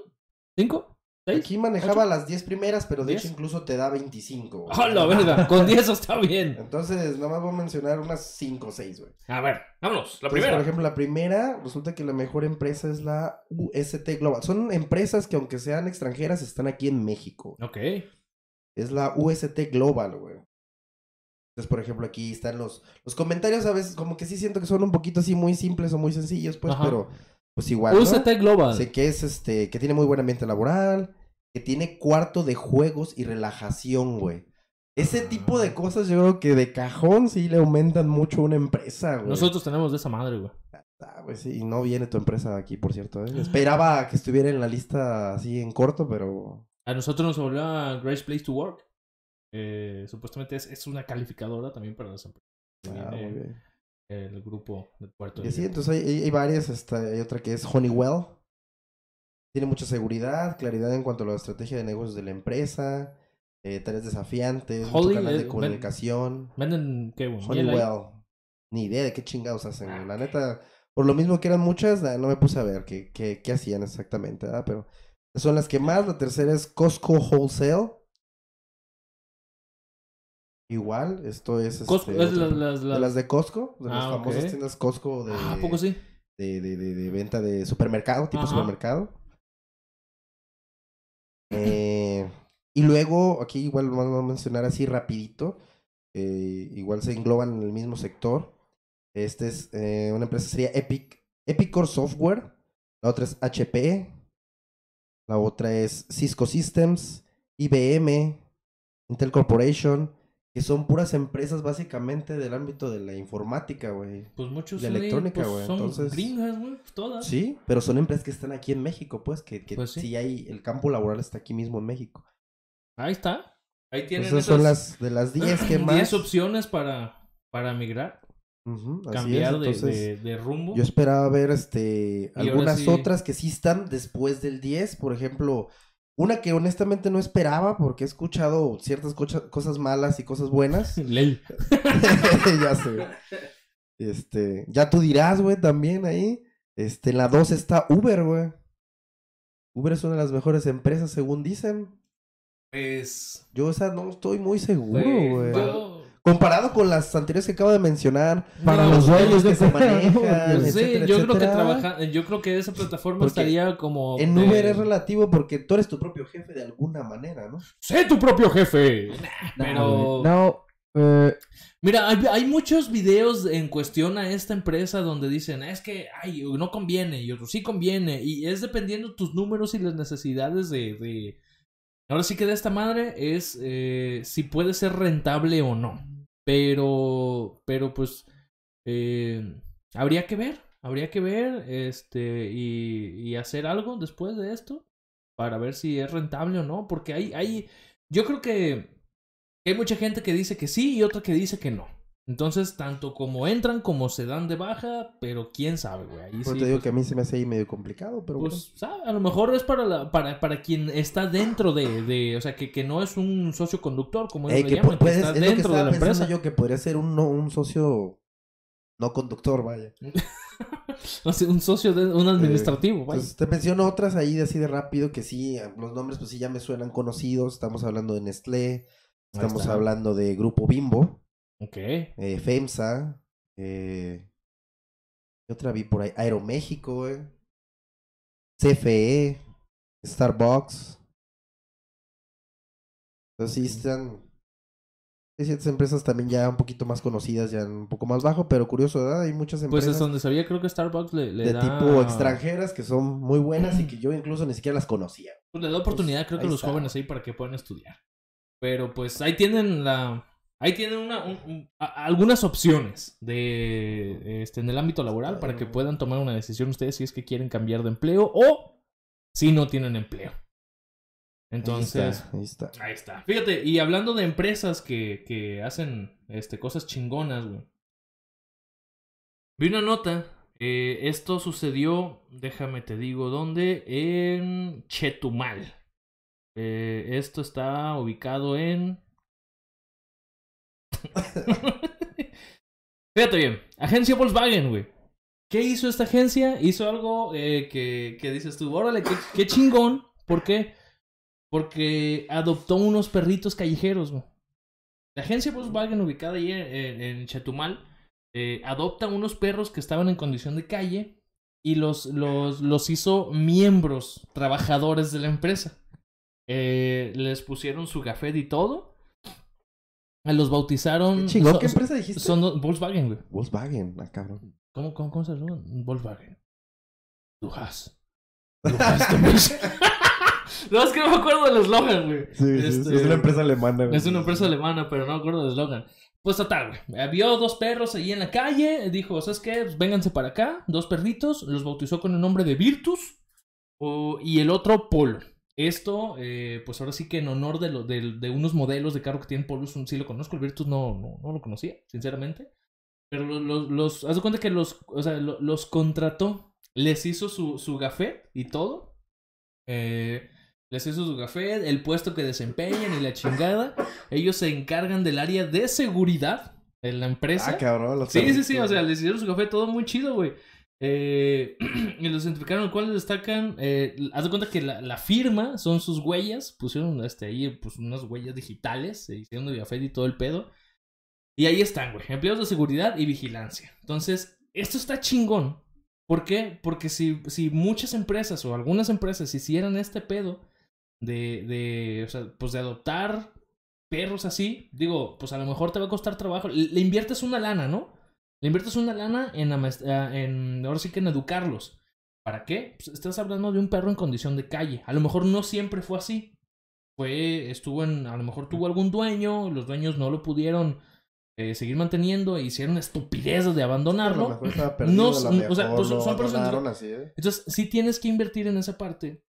¿Cinco? ¿Seis? Aquí manejaba las 10 primeras, pero de ¿Diez? hecho incluso te da 25. güey. ¡Ah, la verga! Con 10 está bien. Entonces, nada más voy a mencionar unas 5 o 6, güey. A ver, vámonos. La Entonces, primera. Por ejemplo, la primera, resulta que la mejor empresa es la UST Global. Son empresas que aunque sean extranjeras, están aquí en México. Ok. Es la UST Global, güey. Entonces, por ejemplo, aquí están los, los comentarios a veces como que sí siento que son un poquito así muy simples o muy sencillos, pues, Ajá. pero pues igual, ¿no? UCT Global. Sé que es este, que tiene muy buen ambiente laboral, que tiene cuarto de juegos y relajación, güey. Ese tipo de cosas yo creo que de cajón sí le aumentan mucho a una empresa, güey. Nosotros tenemos de esa madre, güey. Ah, pues sí, y no viene tu empresa aquí, por cierto. ¿eh? Esperaba que estuviera en la lista así en corto, pero A nosotros nos volvió a Great Place to Work. Eh, supuestamente es, es una calificadora también para las empresas. ah, muy bien. el grupo de Puerto Y sí, entonces hay- hay varias, esta, hay otra que es Honeywell. Tiene mucha seguridad, claridad en cuanto a la estrategia de negocios de la empresa, eh, tareas desafiantes, mucho Holly, canal eh, de ven- comunicación. Venden, ¿qué. Honeywell. Ni idea de qué chingados hacen. Ah, La neta, por lo mismo que eran muchas, no me puse a ver qué, qué, qué hacían exactamente, ¿verdad? Pero son las que más. La tercera es Costco Wholesale. Igual, esto es. Costco, este, es de las- de Costco, de las Ah, famosas tiendas Costco de, Ah, ¿a poco sí? de, de, de- de venta de supermercado, tipo Ajá. supermercado. Eh, y luego, aquí igual vamos a mencionar así rapidito, eh, igual se engloban en el mismo sector. Este es eh, una empresa sería Epic, Epicor Software, la otra es HP, la otra es Cisco Systems, IBM, Intel Corporation, que son puras empresas básicamente del ámbito de la informática, güey. Pues muchos De electrónica, pues, güey, son entonces- gringas, güey, todas. Sí, pero son empresas que están aquí en México, pues, que, que Pues sí. sí. hay, el campo laboral está aquí mismo en México. Ahí está. Ahí tienen Esas esas son las de las 10 que más. 10 opciones para, para migrar, cambiar de, de- de rumbo. Yo esperaba ver este algunas sí- otras que sí están después del 10, por ejemplo, una que honestamente no esperaba porque he escuchado ciertas cocha- cosas malas y cosas buenas. Lel. ya sé. Este, ya tú dirás, güey, también ahí. Este, en la 2 está Uber, güey. Uber es una de las mejores empresas según dicen. Pues. Yo esa no estoy muy seguro, pues, güey. yo- Comparado con las anteriores que acabo de mencionar, Para No, los dueños que de se manejan, pues, sí, etcétera, yo creo que trabaja, yo creo que esa plataforma Porque estaría como En de- Uber es relativo porque tú eres tu propio jefe de alguna manera, ¿no? Sé tu propio jefe. Pero No, eh, Mira, hay, hay muchos videos en cuestión a esta empresa donde dicen, es que, ay, no conviene, y otro sí conviene, y es dependiendo tus números y las necesidades de... de... Ahora sí que de esta madre es eh, si puede ser rentable o no. Pero, pero pues, eh, habría que ver, habría que ver, este, y, y hacer algo después de esto para ver si es rentable o no, porque hay, hay, yo creo que hay mucha gente que dice que sí y otra que dice que no. Entonces, tanto como entran como se dan de baja, pero quién sabe, güey. Ahí Por sí, te digo pues, que a mí se me hace ahí medio complicado, pero pues, sabe, a lo mejor es para, la, para, para quien está dentro de, de o sea, que, que no es un socio conductor, como bueno. ellos Ey, le que llaman, está es lo que dentro de la empresa. yo que podría ser un, no- un socio no conductor, vaya. O sea, un socio, de, un administrativo, vaya. Entonces, te menciono otras ahí de así de rápido que sí, los nombres pues sí ya me suenan conocidos. Estamos hablando de Nestlé, estamos hablando de Grupo Bimbo, Ok. eh, FEMSA, eh, ¿qué otra vi por ahí? Aeroméxico, güey. CFE, Starbucks. Entonces sí están... Hay ciertas empresas también ya un poquito más conocidas, ya un poco más bajo, pero curioso, ¿verdad? Hay muchas Pues empresas es donde sabía, creo que Starbucks le, le de da... tipo extranjeras que son muy buenas y que yo incluso ni siquiera las conocía. Pues le da oportunidad, Pues, creo que a los está. jóvenes ahí para que puedan estudiar. Pero pues ahí tienen la. Ahí tienen una, un- un- a- algunas opciones de este, en el ámbito laboral para que puedan tomar una decisión ustedes si es que quieren cambiar de empleo o si no tienen empleo. Entonces, Ahí está. ahí está. ahí está. Fíjate, y hablando de empresas que, que hacen este, cosas chingonas, güey. Vi una nota. eh, esto sucedió, déjame te digo dónde, en Chetumal. Eh, esto está ubicado en. Fíjate bien, agencia Volkswagen, güey. ¿Qué hizo esta agencia? Hizo algo eh, que, que dices tú, órale, qué, chingón. ¿Por qué? Porque adoptó unos perritos callejeros. La agencia Volkswagen, ubicada ahí en Chetumal, eh, adopta unos perros que estaban en condición de calle y los, los, los hizo miembros, trabajadores de la empresa. Eh, les pusieron su gafet y todo. Eh, Los bautizaron. Qué chingón, so- ¿qué empresa dijiste? Son Volkswagen, güey. Volkswagen, ah, cabrón. ¿Cómo, cómo, cómo se llama? Volkswagen. Du hast. Du hast mich. no, es que no me acuerdo del eslogan, güey. Este, es una empresa alemana. güey. Es una empresa alemana, pero no me acuerdo del eslogan. Pues total, güey. Vio dos perros ahí en la calle. Dijo, ¿sabes qué? Pues vénganse para acá. Dos perritos. Los bautizó con el nombre de Virtus. o- y el otro Polo. Esto, eh, pues ahora sí que en honor de, lo, de, de unos modelos de carro que tienen Polo, sí lo conozco. El Virtus no, no, no lo conocía, sinceramente. Pero los, los, los haz de cuenta que los, o sea, lo- los contrató. Les hizo su, su gafet y todo. Eh, les hizo su gafet, el puesto que desempeñan y la chingada. Ellos se encargan del área de seguridad en la empresa. Ah, cabrón. los Sí, sí, sí, o sea, les hicieron su café todo muy chido, güey. Eh, y los identificaron, cual destacan, eh, haz de cuenta que la, firma son sus huellas, pusieron este, ahí pues, unas huellas digitales, se hicieron de café y todo el pedo. Y ahí están, güey, empleados de seguridad y vigilancia. Entonces, esto está chingón, ¿Por qué? Porque si, si muchas empresas o algunas empresas hicieran este pedo de, de, pues de adoptar perros así, digo, pues a lo mejor te va a costar trabajo. Le inviertes una lana, ¿no? Le inviertes una lana en, ah, en, ahora sí que en educarlos. ¿Para qué? Pues estás hablando de un perro en condición de calle. A lo mejor no siempre fue así. Fue, estuvo en, a lo mejor tuvo algún dueño, los dueños no lo pudieron eh, seguir manteniendo e hicieron estupidez de abandonarlo. perdido, No, o sea, pues son- personas- ¿eh? Entonces, sí tienes que invertir en esa parte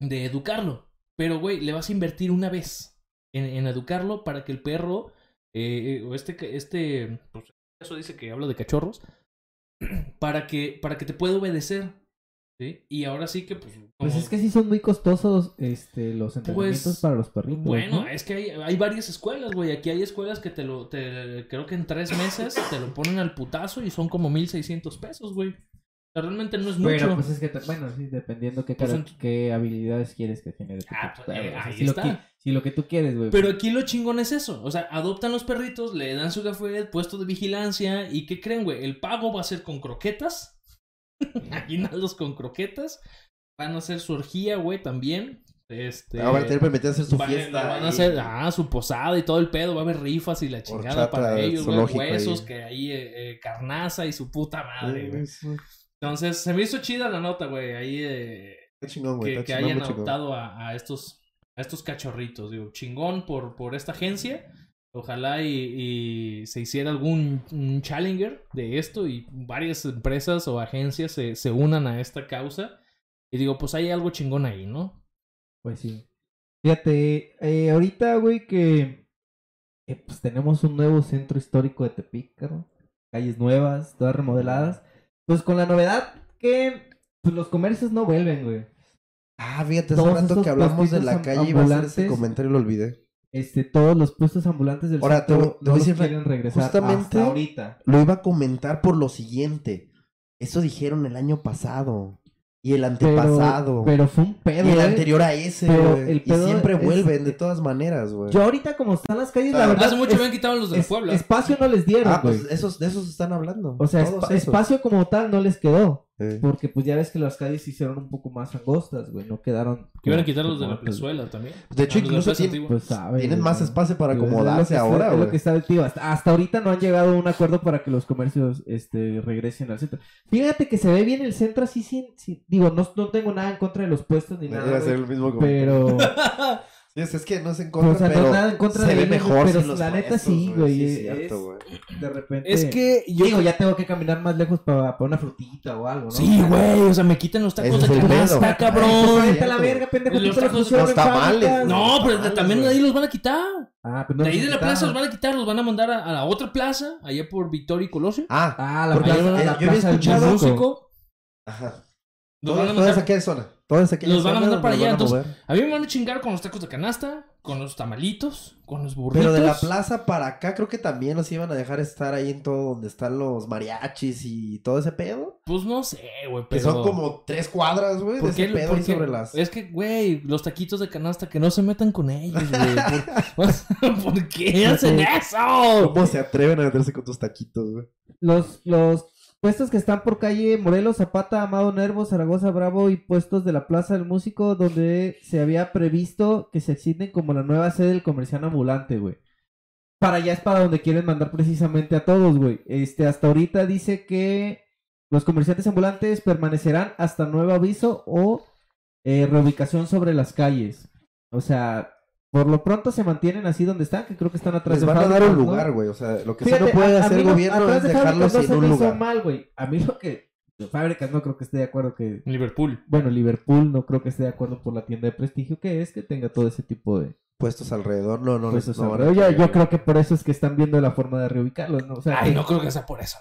de educarlo. Pero, güey, le vas a invertir una vez en, en educarlo para que el perro, eh, eh, o este, este, pues, eso dice que habla de cachorros, para que, para que te pueda obedecer. ¿sí? Y ahora sí que, pues, Pues es que sí son muy costosos este, los entrenamientos Pues, para los perritos. Bueno, ¿no? es que hay, hay varias escuelas, güey. Aquí hay escuelas que te lo, te, creo que en tres meses te lo ponen al putazo y son como 1600 pesos, güey. Realmente no es mucho. Pero pues es que, bueno, sí, dependiendo qué, Pues, ent- qué habilidades quieres que genere tu Ah, pues, eh, O sea, ahí si, lo está. qui- si lo que tú quieres, güey. Pero aquí lo chingón es eso. O sea, adoptan los perritos, le dan su café, puesto de vigilancia. ¿Y qué creen, güey? El pago va a ser con croquetas. Aguinaldos con croquetas. Van a hacer su orgía, güey, también. Este. Ah, van a tener permitido hacer su van- fiesta. Van a hacer, ah, su posada y todo el pedo. Va a haber rifas y la chingada Horchata para ellos, güey. Huesos, ahí. que ahí, eh, eh, carnaza y su puta madre, güey. Sí, sí. Entonces, se me hizo chida la nota, güey. Ahí, eh, Está chingón, güey. que, hayan adoptado a, a estos a estos cachorritos. Digo, chingón por, por esta agencia. Ojalá y, y se hiciera algún un challenger de esto y varias empresas o agencias se, se unan a esta causa. Y digo, pues hay algo chingón ahí, ¿no? Pues sí. Fíjate, eh, ahorita, güey, que eh, pues tenemos un nuevo centro histórico de Tepic, carnal. Calles nuevas, todas remodeladas. Pues con la novedad que pues, los comercios no vuelven, güey. Ah, fíjate, hace rato que hablamos de la calle iba a hacer ese comentario y lo olvidé. Este, todos los puestos ambulantes del Ahora, te centro voy- te no voy a los decir, quieren regresar justamente- hasta ahorita. Lo iba a comentar por lo siguiente. Eso dijeron el año pasado. Y el antepasado. Pero, pero fue un pedo, y el eh. anterior a ese, Pero güey. Y siempre es- vuelven de todas maneras, güey. Yo ahorita como están las calles, la verdad, Hace mucho es- habían quitado los de es- Puebla. espacio no les dieron, Ah, güey. pues esos, de esos están hablando. O sea, esos. espacio como tal no les quedó. Eh. Porque pues ya ves que las calles se hicieron un poco más angostas, güey. No quedaron. Que iban a quitar los de la plazuela también. De hecho, Ah, incluso Plaza tiene- Antigua. Pues sabe. Tienen más espacio para Pues, es acomodarse ahora, Es lo güey. que está tío. Hasta, hasta ahorita no han llegado a un acuerdo para que los comercios este, regresen al centro. Fíjate que se ve bien el centro así sin... sin- digo, no, no tengo nada en contra de los puestos ni Iba nada, a ser güey, el mismo. Pero... Es, es que no se o encuentra, sea, no pero nada en contra se de ve ellos, mejor pero sin la neta sí, güey. es es- cierto, güey. de repente... Es que yo. Digo, ya tengo que caminar más lejos para, para una frutita o algo, ¿no? Sí, güey. O sea, me quitan los tacos de canasta, cabrón. Pues vete a la verga, pendejo. Los tacos- los tamales. No, pero Tamales, también ahí los van a quitar. Ah, pues no De ahí de la plaza los van a quitar, los van a mandar a, a la otra plaza, allá por Victoria y Colosio. Ah, Ah, la Porque plaza, yo- la yo había escuchado- músico. ajá. Los Toda, van a toda esa mandar. aquella zona. Toda esa aquella Los van a mandar para allá, a entonces-. A mí me van a chingar con los tacos de canasta, con los tamalitos, con los burritos. Pero de la plaza para acá creo que también los iban a dejar estar ahí en todo donde están los mariachis y todo ese pedo. Pues no sé, güey, Que pero... son como tres cuadras, güey, de ¿Por qué- ese pedo ahí sobre las... Es que, güey, los taquitos de canasta, que no se metan con ellos, güey. ¿Por, ¿Por qué hacen eso? ¿Cómo se atreven a meterse con tus taquitos, güey? Los, los puestos que están por calle Morelos, Zapata, Amado Nervo, Zaragoza, Bravo y puestos de la Plaza del Músico donde se había previsto que se extienden como la nueva sede del comercial ambulante, güey. Para allá es para donde quieren mandar precisamente a todos, güey. Este, hasta ahorita dice que los comerciantes ambulantes permanecerán hasta nuevo aviso o eh, reubicación sobre las calles. O sea, por lo pronto se mantienen así donde están, que creo que están atrás Les de van a dar un ¿no? lugar, güey. O sea, lo que sí Fíjate, no puede a- hacer el no- gobierno es de dejarlos se un lugar. mal, güey. A mí lo que... de Fábricas no creo que esté de acuerdo que... Liverpool. Bueno, Liverpool no creo que esté de acuerdo por la tienda de prestigio que es que tenga todo ese tipo de Puestos alrededor, no, no. puestos no alrededor. Yo, yo creo que por eso es que están viendo la forma de reubicarlos, ¿no? O sea, Ay, que, no creo que sea por eso.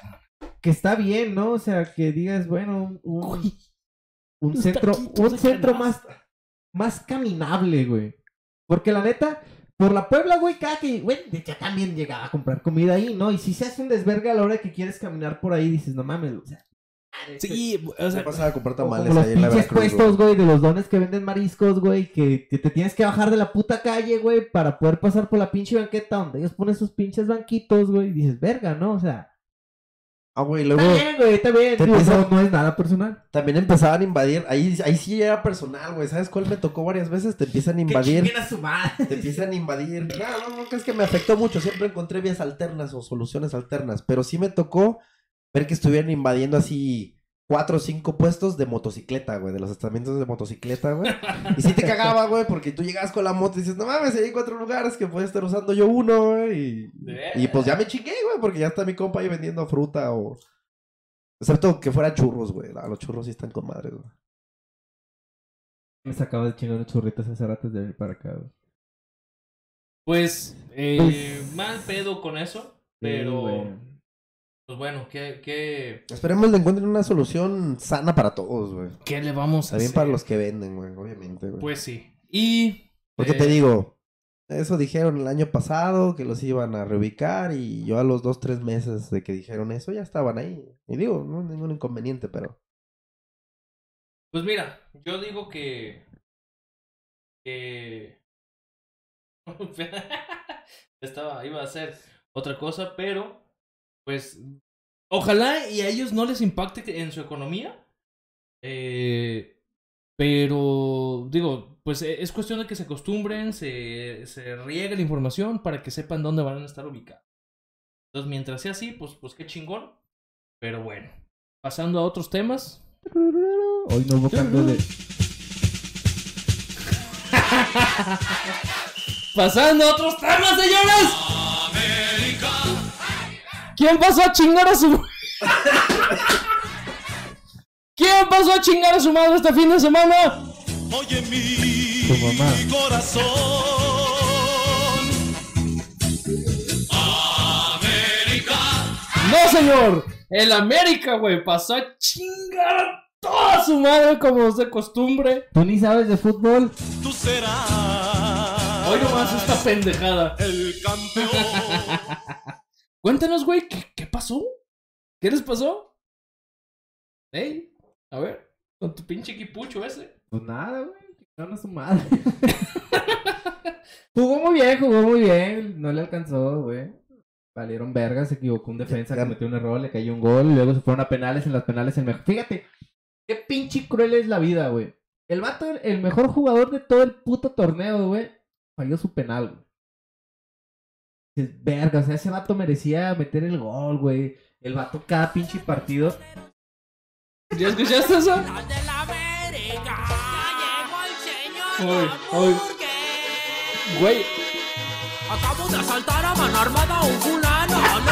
que está bien, ¿no? O sea, que digas, bueno, un, Güey, un centro, un centro más, más caminable, güey. Porque la neta, por la Puebla, güey, cada que, güey, ya también llegaba a comprar comida ahí, ¿no? Y si se hace un desvergue a la hora que quieres caminar por ahí, dices, no mames, o sea. Sí, o Se sea, pasaba a comprar O como tamales los ahí en la Veracruz, puestos, güey. güey, de los dones que venden mariscos, güey, que, que te tienes que bajar de la puta calle, güey, para poder pasar por la pinche banqueta donde ellos ponen sus pinches banquitos, güey, y dices, verga, ¿no? O sea, Ah, güey, luego Está bien, güey, está bien. Digo, no, no es nada personal. también empezaban a invadir. Ahí, ahí sí era personal, güey. ¿Sabes cuál me tocó varias veces? Te empiezan a invadir. Chinguen a su madre. Te empiezan a invadir. No, no, no, que es que me afectó mucho. Siempre encontré vías alternas o soluciones alternas. Pero sí me tocó ver que estuvieran invadiendo así cuatro o cinco puestos de motocicleta, güey. De los estamentos de motocicleta, güey. Y sí te cagaba, güey, porque tú llegabas con la moto y dices, no mames, hay cuatro lugares que puedo estar usando yo uno, güey. Y, y pues ya me chingué, güey, porque ya está mi compa ahí vendiendo fruta o. Excepto que fuera churros, güey. Los churros sí están con madre, güey. Me sacaba de chingar unos churritos hace rato de venir para acá, güey. Pues, eh, mal pedo con eso, pero... Pues bueno, ¿qué, qué, Esperemos que encuentren una solución sana para todos, güey. qué le vamos a También hacer? para los que venden, güey, obviamente, güey. Pues sí. Y... Porque eh, te digo, eso dijeron el año pasado, que los iban a reubicar y yo a los dos, tres meses de que dijeron eso ya estaban ahí. Y digo, no hay ningún inconveniente, pero... Pues mira, yo digo que... que... Estaba, iba a hacer otra cosa, pero pues ojalá y a ellos no les impacte en su economía. Eh, pero digo, pues e- es cuestión de que se acostumbren, se, se riegue la información para que sepan dónde van a estar ubicados. Entonces, mientras sea así, pues, pues qué chingón. Pero bueno, pasando a otros temas. Hoy no hubo cambio de. Pasando a otros temas, señores. ¿Quién pasó a chingar a su ¿Quién pasó a chingar a su madre este fin de semana? Oye mi Tu mamá. corazón. América. No, señor. El América, güey, pasó a chingar a toda su madre como es de costumbre. Tú ni sabes de fútbol. Tú serás. Hoy nomás esta pendejada. El campeón. Cuéntanos, güey, ¿qué, qué pasó? ¿Qué les pasó? Ey, a ver, con tu pinche equipucho ese. Pues nada, güey. Chingaron a su madre. jugó muy bien, jugó muy bien. No le alcanzó, güey. Valieron verga, se equivocó un defensa, Ya- cometió un error, le cayó un gol, y luego se fueron a penales, en las penales el mejor. Fíjate, qué pinche cruel es la vida, güey. El vato, el mejor jugador de todo el puto torneo, güey, falló su penal, güey. Dices, Verga, o sea, ese vato merecía meter el gol, güey. El vato cada pinche partido. ¿Ya escuchaste eso? Uy, uy. Güey, Acabo de asaltar a mano armada un fulano.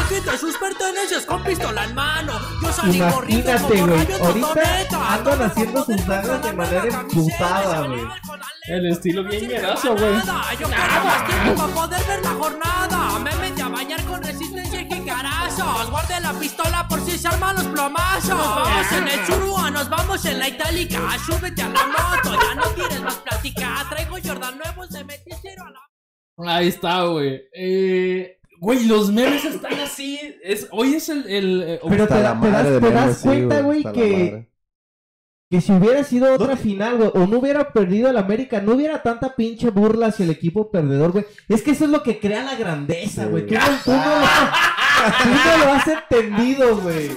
Quité sus pertenencias con pistola en mano. Yo salí Imagínate, como güey. Ahorita andan Todo haciendo sus dagas de manera emputada, güey. el estilo bien llevar güey. Yo quiero más tiempo para poder ver la jornada. Me metí a bañar con resistencia y jicarazos. Guardé la pistola por si se arman los plomazos. Vamos en el churua, nos vamos en la itálica. Súbete a la moto, ya no quieres más plática. Traigo Jordan nuevos, le metí cero a la Ahí está, güey. Eh, güey, los memes están así. Es, hoy es el. el eh, Pero te, la te das, te das sí, cuenta, güey, que, que si hubiera sido otra final, güey, o no hubiera perdido el América, no hubiera tanta pinche burla hacia el equipo perdedor, güey. Es que eso es lo que crea la grandeza, Sí. güey. Tú, no- tú no tú no lo has entendido, güey.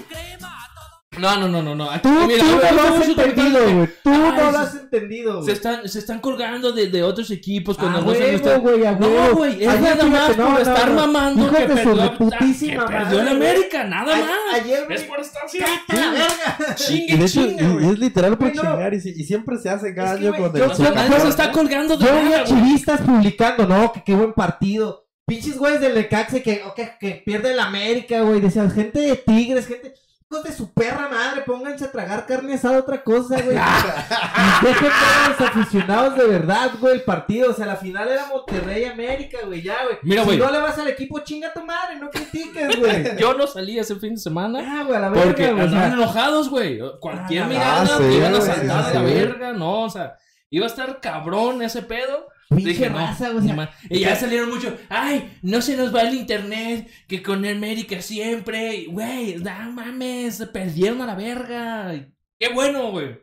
No, no, no, no, no. Tú, mira, no lo has entendido, güey. Tú Ay, no lo has entendido, Se están, se están colgando de, de otros equipos cuando no se güey, a No, huevo. güey, es Ayer, nada fíjate, más no, por no, estar no. mamando que perdió, reputísima que perdió madre, el. América, nada más. ayer, es güey. por estar así. ¡Cállate la verga! Chingue, Y de hecho, chingue, güey. es literal por chingar y, si- y siempre se hace cada año güey, con yo- el O sea, yo- Super nadie se está colgando de Yo vi a chivistas publicando, no, que qué buen partido. Pinches güeyes del que, que, que pierde el América, güey. Decían, gente de Tigres, gente. De su perra madre, pónganse a tragar carne asada, otra cosa, güey. y dejen a los aficionados de verdad, güey, el partido. O sea, la final era Monterrey-América, güey, ya, güey. Mira, si güey. no le vas al equipo, chinga tu madre, no critiques, güey. Yo no salí ese fin de semana. Ah, güey, a la verga, Porque andaban enojados, güey. Cualquier Ah, mirada sí, iban a saltar a la verga, no, o sea, iba a estar cabrón ese pedo. Pinche Dije, no, raza, güey, o sea. Y ya salieron muchos, ay, no se nos va el internet, que con América siempre, güey, no mames, se perdieron a la verga. Qué bueno, güey.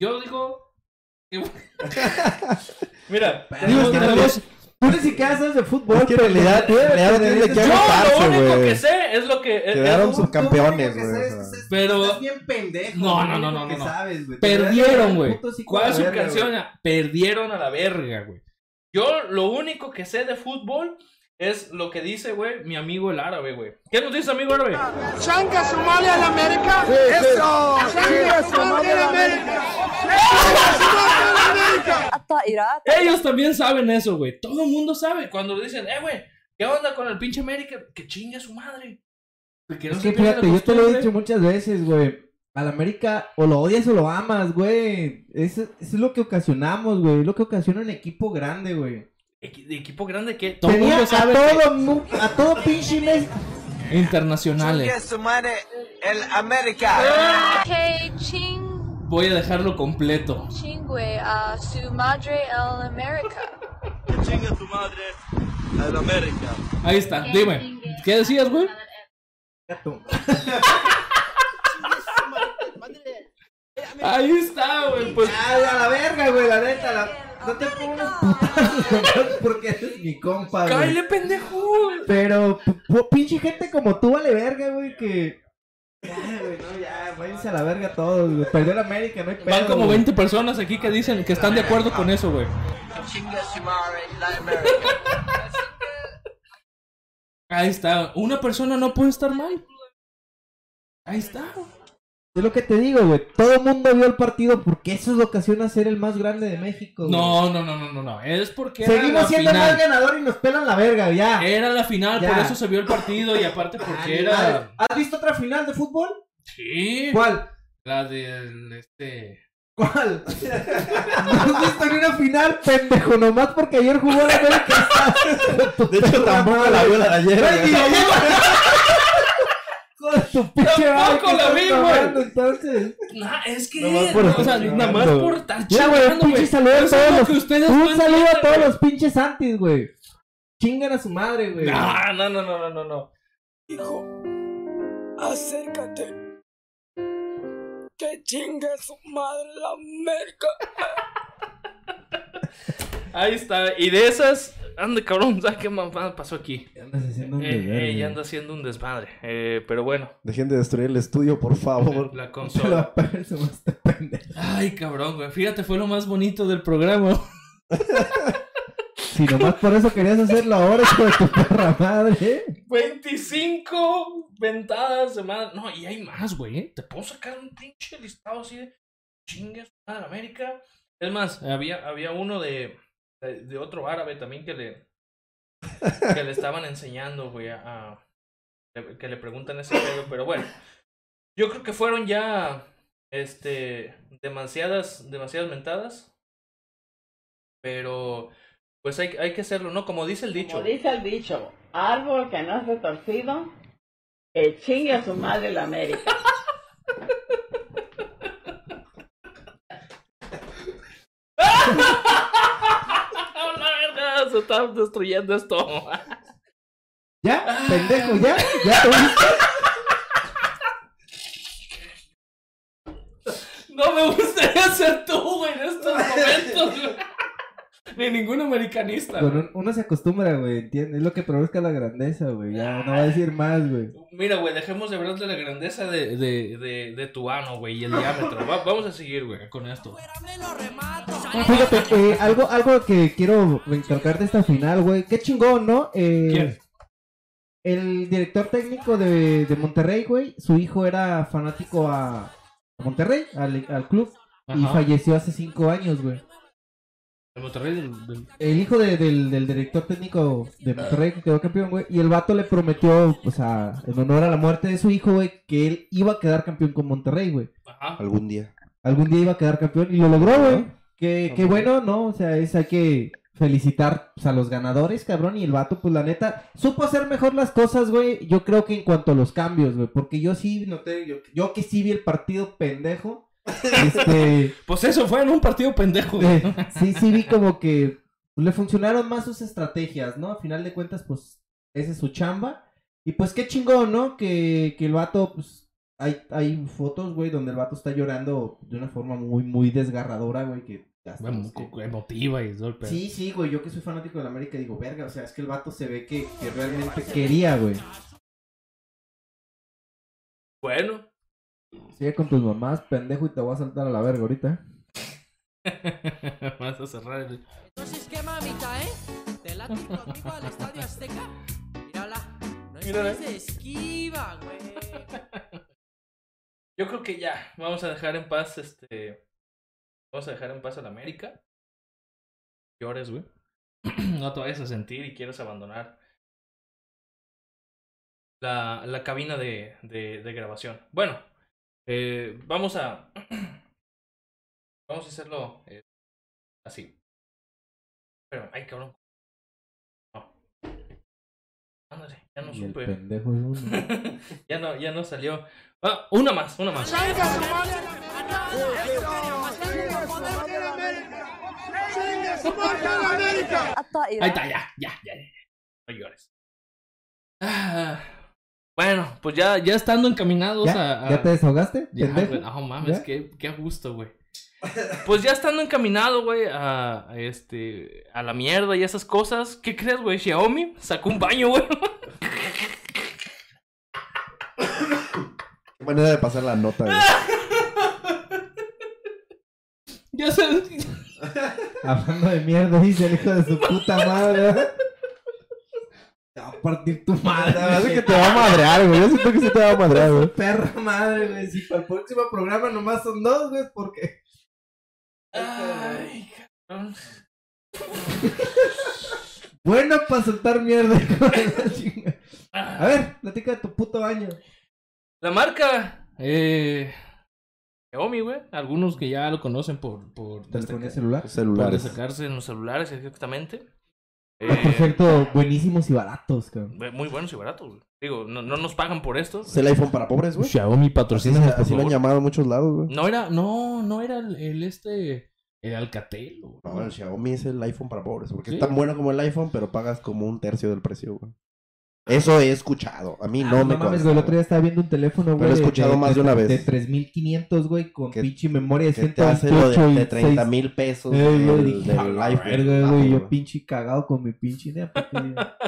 Yo digo, qué bueno. Mira, tenemos- Tú ni siquiera sabes de fútbol, Es que en realidad- en realidad no tienes de qué Yo lo único que sé es lo que. Quedaron es- subcampeones, güey. Pero- estás bien pendejo. No, güey, no, no, no, no, no. Perdieron, güey. ¿Cuál es su canción? Perdieron a la verga, güey. Yo lo único que sé de fútbol es lo que dice, güey, mi amigo el árabe, güey. ¿Qué nos dice, amigo árabe? Chanca Somalia la América. Sí, Eso. Chanca Somalia la América. Ellos también saben eso, güey. Todo el mundo sabe. Cuando dicen, eh, güey, ¿qué onda con el pinche América? Que chingue su madre. Es que fíjate, yo te lo he dicho muchas veces, güey. Al América o lo odias o lo amas, güey. Eso, eso es lo que ocasionamos, güey. Es lo que ocasiona un equipo grande, güey. De equipo grande que todo Tenía mundo a sabe. todo, mu- a todo pinche mes. que- Internacionales. su madre el América. que ching Voy a dejarlo completo. chingüe a su madre el América. Chinga tu madre el América. Ahí está. Dime. ¿Qué decías, güey? Ahí está, güey. Pues Ay, a la verga, güey, la neta. la- No te pongas putazos nomás porque eres mi compa, güey. cállate, pendejo. Pero, pinche gente como tú vale verga, güey, que... Ya, güey, no, ya, váyanse a la verga todos, güey. Perdió el América, no hay pedo, Van como güey. 20 personas aquí que dicen que están de acuerdo con eso, güey. La. Ahí está. Una persona no puede estar mal. Ahí está. Es lo que te digo, güey. Todo el mundo vio el partido porque eso es lo que ocasiona ser el más grande de México, güey. No, no, no, no, no, no. Es porque era Seguimos la siendo el más ganador y nos pelan la verga, ya. Era la final, Ya. por eso se vio el partido y aparte porque Ay, madre. era. ¿Has visto otra final de fútbol? Sí. ¿Cuál? La del este. ¿Cuál? ¿No has visto ni una final, pendejo? Nomás porque ayer jugó la América. De hecho, tampoco la vio la de ayer. Güey, güey. ni ayer. Con tu pinche Tampoco la ¿qué vi, güey. tomando, Entonces, Nah, es que. Nomás por no, o sea, nada más por estar güey, un saludo a todos lo los. Un saludo a todos los pinches antis, güey. Chingan a su madre, güey. No, no, no, no, no, no. Hijo, acércate. Que chingue su madre la América. Ahí está. Y de esas. Ande, cabrón, ¿sabes qué mamada pasó aquí? Andas haciendo un Eh, eh, ya anda haciendo un desmadre. Eh, pero bueno, Dejen de destruir el estudio, por favor. la consola. Ay, cabrón, güey. Fíjate, fue lo más bonito del programa. Si nomás por eso querías hacerlo ahora, hijo de tu perra madre. 25 ventadas de madre. No, y hay más, güey. ¿eh? Te puedo sacar un pinche listado así de chingas madre América. Es más, había, había uno de, de, de otro árabe también que le, que le estaban enseñando, güey, a, a- que le preguntan ese pedo. Pero bueno, yo creo que fueron ya este demasiadas, demasiadas mentadas. Pero pues hay, hay que hacerlo, ¿no? Como dice el dicho. Como dice el dicho, árbol que no esté torcido, que chingue a su madre la América. ¡A la verga! Se está destruyendo esto. ¿Ya? Pendejo, ¿ya? ¿Ya te viste? No me gustaría ser tú, güey, en estos momentos, güey. Ni ningún americanista. Con un- uno se acostumbra, güey, ¿entiendes? Es lo que provoca la grandeza, güey. Ya, no va a decir más, güey. Mira, güey, dejemos de hablar de la grandeza de, de, de, de tu ano, güey, y el diámetro. Va- vamos a seguir, güey, con esto. Fíjate, eh, algo, algo que quiero recalcar de esta final, güey. Qué chingón, ¿no? Eh, ¿Quién? El director técnico de, de Monterrey, güey, su hijo era fanático a, a Monterrey, al, al club, y falleció hace cinco años, güey. El Monterrey del- del- El hijo de- del, del director técnico de Monterrey que quedó campeón, güey. Y el vato le prometió, pues, a, en honor a la muerte de su hijo, güey, que él iba a quedar campeón con Monterrey, güey. Ajá. Algún día. Algún día iba a quedar campeón y lo logró, güey. Que, que bueno, ¿no? O sea, es, hay que felicitar pues, a los ganadores, cabrón. Y el vato, pues, la neta, supo hacer mejor las cosas, güey. Yo creo que en cuanto a los cambios, güey. Porque yo sí noté, yo, yo que sí vi el partido pendejo. Este. Pues eso fue en un partido pendejo, güey. Eh, sí, sí vi como que le funcionaron más sus estrategias, ¿no? A final de cuentas, pues, esa es su chamba. Y pues qué chingón, ¿no? Que, que el vato, pues, hay, hay fotos, güey, donde el vato está llorando de una forma muy, muy desgarradora, güey, que... hasta los que- Emotiva y todo el pedo. Sí, sí, güey, yo que soy fanático de la América digo, verga, o sea, es que el vato se ve que, que realmente quería, güey. Bueno. Sigue con tus mamás, pendejo, y te voy a saltar a la verga ahorita. Vas a cerrar el... Entonces, ¿qué mamita, eh? ¿Te late conmigo al Estadio Azteca? Mírala. No Mírala. estés de esquiva, güey. Yo creo que ya, vamos a dejar en paz este. Vamos a dejar en paz a la América. Llores, güey. no te vayas a sentir y quieres abandonar la, la cabina de, de, de grabación. Bueno, eh, vamos a. vamos a hacerlo eh, así. Pero, ay, cabrón. No. Ándale, ya no supe. pendejo es uno. ya no, ya no salió. Ah, una más, una más. Ahí está, ya, ya, ya. ya. No llores. Ah, bueno, pues ya, ya estando encaminados ¿Ya? a, a- ¿Ya te desahogaste? Ya, güey, no mames, qué, qué gusto, güey. Pues ya estando encaminado, güey, a, a este, a la mierda y esas cosas, ¿qué crees, güey? Xiaomi sacó un baño, güey. Qué manera de pasar la nota, güey. Ya sabes. Hablando de mierda, dice el hijo de su puta madre. Te va a partir tu madre. Hace que te va a madrear, güey. Yo siento que sí te va a madrear, güey. Perra madre, güey. Si para el próximo programa nomás son dos, güey, porque. Ay, cabrón. Bueno para soltar mierda. chinga. A ver, platica de tu puto baño. La marca, eh, Xiaomi, güey. Algunos que ya lo conocen por, por, Telefonía celular. por Celulares. destacarse en los celulares, exactamente. Ah, por Eh, cierto, buenísimos y baratos, cabrón. Muy buenos y baratos, güey. Digo, no, no nos pagan por esto. Es el iPhone para pobres, güey. Xiaomi Así, patrocina, se- así lo han llamado en muchos lados, güey. No era, no, no era el, el este, el Alcatel. güey. No, el Xiaomi es el iPhone para pobres. Porque ¿Sí? es tan bueno como el iPhone, pero pagas como un tercio del precio, güey. Eso he escuchado. A mí Ah, no me mames, güey. El otro día estaba viendo un teléfono, güey. Pero he escuchado más de una vez. De 3500, güey, con Que- pinche memoria de Que te hace lo 128 de, de 30 seis- mil pesos Eh, del, yo dije, del "A la iPhone. verga, güey. Yo pinche cagado con mi pinche idea.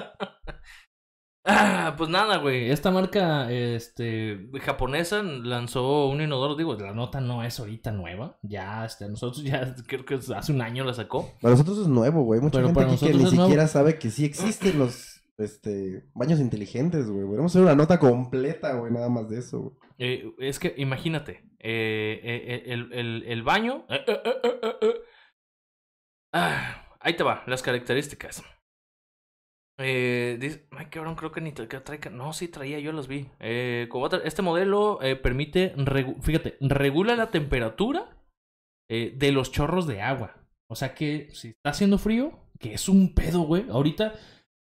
Ah, pues nada, güey. Esta marca, este, japonesa lanzó un inodoro. Digo, la nota no es ahorita nueva. Ya, este, nosotros ya creo que hace un año la sacó. Para nosotros es nuevo, güey. Mucha Pero gente aquí que ni nuevo. siquiera sabe que sí existen los este, baños inteligentes, güey. Podemos hacer una nota completa, güey, nada más de eso, güey. Eh, es que imagínate, eh, eh, el, el, el baño. Ah, ahí te va, las características. Eh, dice, ay, cabrón, creo que ni que trae. ca- No, sí traía, yo los vi. Eh, este modelo permite, fíjate, regula la temperatura de los chorros de agua. O sea que si está haciendo frío, que es un pedo, güey. Ahorita,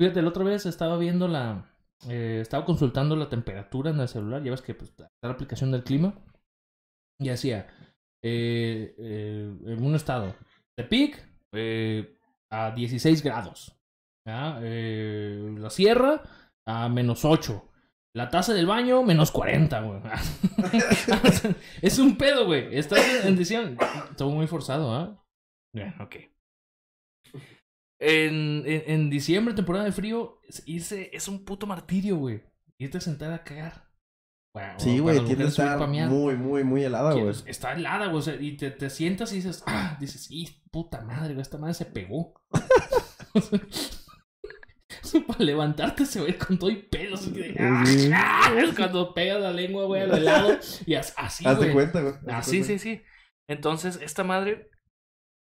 fíjate, la otra vez estaba viendo la. eh, estaba consultando la temperatura en el celular. Ya ves que pues, está la aplicación del clima. Y hacía eh, eh, en un estado de eh, a 16 grados. ¿ya? Eh, la sierra a menos 8. La taza del baño, menos 40, güey. es un pedo, güey. Estás en, diciembre. Estuvo muy forzado, ¿ah? Bien, ok. En, en, en diciembre, temporada de frío, irse es un puto martirio, güey. Irte a sentar a cagar. Bueno, Sí, güey, tiene que estar muy, muy, muy helada, güey. Está helada, güey. o sea, y te, te sientas y dices, ah, dices, sí, puta madre, güey, esta madre se pegó. Para levantarte se ve con todo y pelos. ah, Sí. ah, Cuando pegas la lengua, güey, al helado. Y as- así, Haz de güey. cuenta, güey. Así, cuenta. sí, sí. Entonces, esta madre